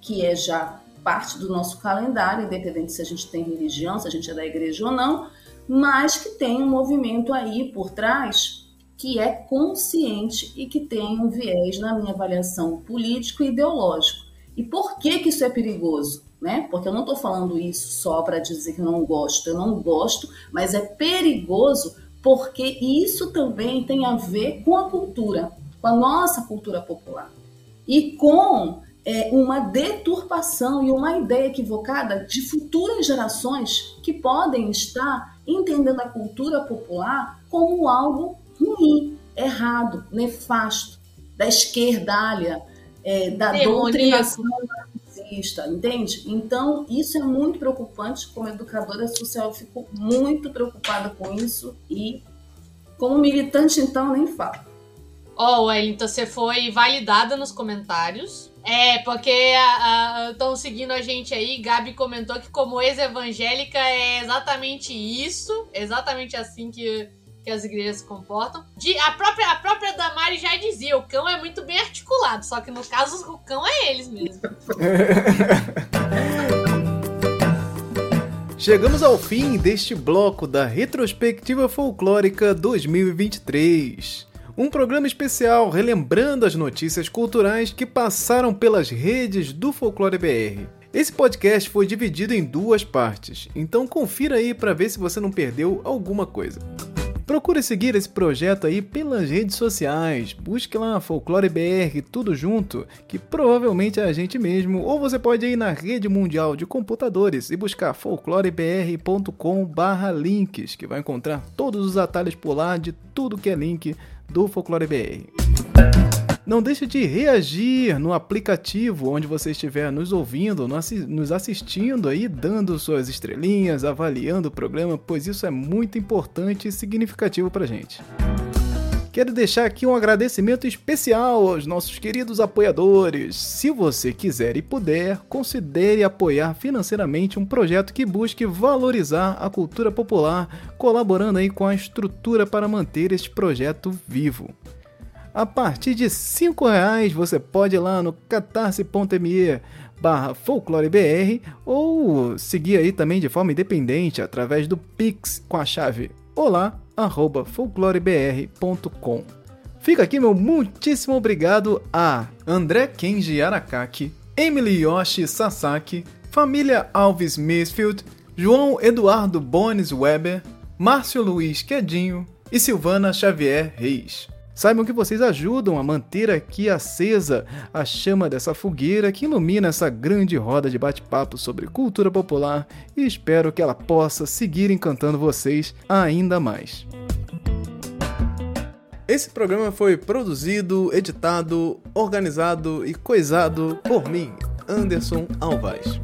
que é já parte do nosso calendário, independente se a gente tem religião, se a gente é da igreja ou não, mas que tem um movimento aí por trás que é consciente e que tem um viés na minha avaliação político e ideológico. E por que, que isso é perigoso? Né? Porque eu não estou falando isso só para dizer que eu não gosto, eu não gosto, mas é perigoso porque isso também tem a ver com a cultura, com a nossa cultura popular. E com é, uma deturpação e uma ideia equivocada de futuras gerações que podem estar entendendo a cultura popular como algo ruim, errado, nefasto, da esquerdalha, é, da doutrinação marxista, entende? Então, isso é muito preocupante. Como educadora social, eu fico muito preocupada com isso e, como militante, então, nem falo. Ó, oh, Wellington, você foi validada nos comentários. É, porque estão seguindo a gente aí. Gabi comentou que, como ex-evangélica, é exatamente isso. Exatamente assim que que as igrejas se comportam. De, a, própria, a própria Damari já dizia, o cão é muito bem articulado, só que no caso o cão é eles mesmo. <laughs> Chegamos ao fim deste bloco da Retrospectiva Folclórica 2023. Um programa especial relembrando as notícias culturais que passaram pelas redes do Folclore BR. Esse podcast foi dividido em duas partes, então confira aí para ver se você não perdeu alguma coisa. Procure seguir esse projeto aí pelas redes sociais. Busque lá Folclore BR, tudo junto, que provavelmente é a gente mesmo. Ou você pode ir na rede mundial de computadores e buscar folclorebr.com/links, que vai encontrar todos os atalhos por lá de tudo que é link do Folclore BR. Não deixe de reagir no aplicativo onde você estiver nos ouvindo, nos assistindo aí, dando suas estrelinhas, avaliando o programa, pois isso é muito importante e significativo pra gente. Quero deixar aqui um agradecimento especial aos nossos queridos apoiadores. Se você quiser e puder, considere apoiar financeiramente um projeto que busque valorizar a cultura popular, colaborando aí com a estrutura para manter este projeto vivo. A partir de cinco reais você pode ir lá no catarse.me barra folclorebr ou seguir aí também de forma independente através do Pix com a chave olá arroba folclorebr.com. Fica aqui meu muitíssimo obrigado a André Kenji Arakaki, Emily Yoshi Sasaki, família Alves Misfield, João Eduardo Bones Weber, Márcio Luiz Quedinho e Silvana Xavier Reis. Saibam que vocês ajudam a manter aqui acesa a chama dessa fogueira que ilumina essa grande roda de bate-papo sobre cultura popular e espero que ela possa seguir encantando vocês ainda mais. Esse programa foi produzido, editado, organizado e coisado por mim, Anderson Alvaz.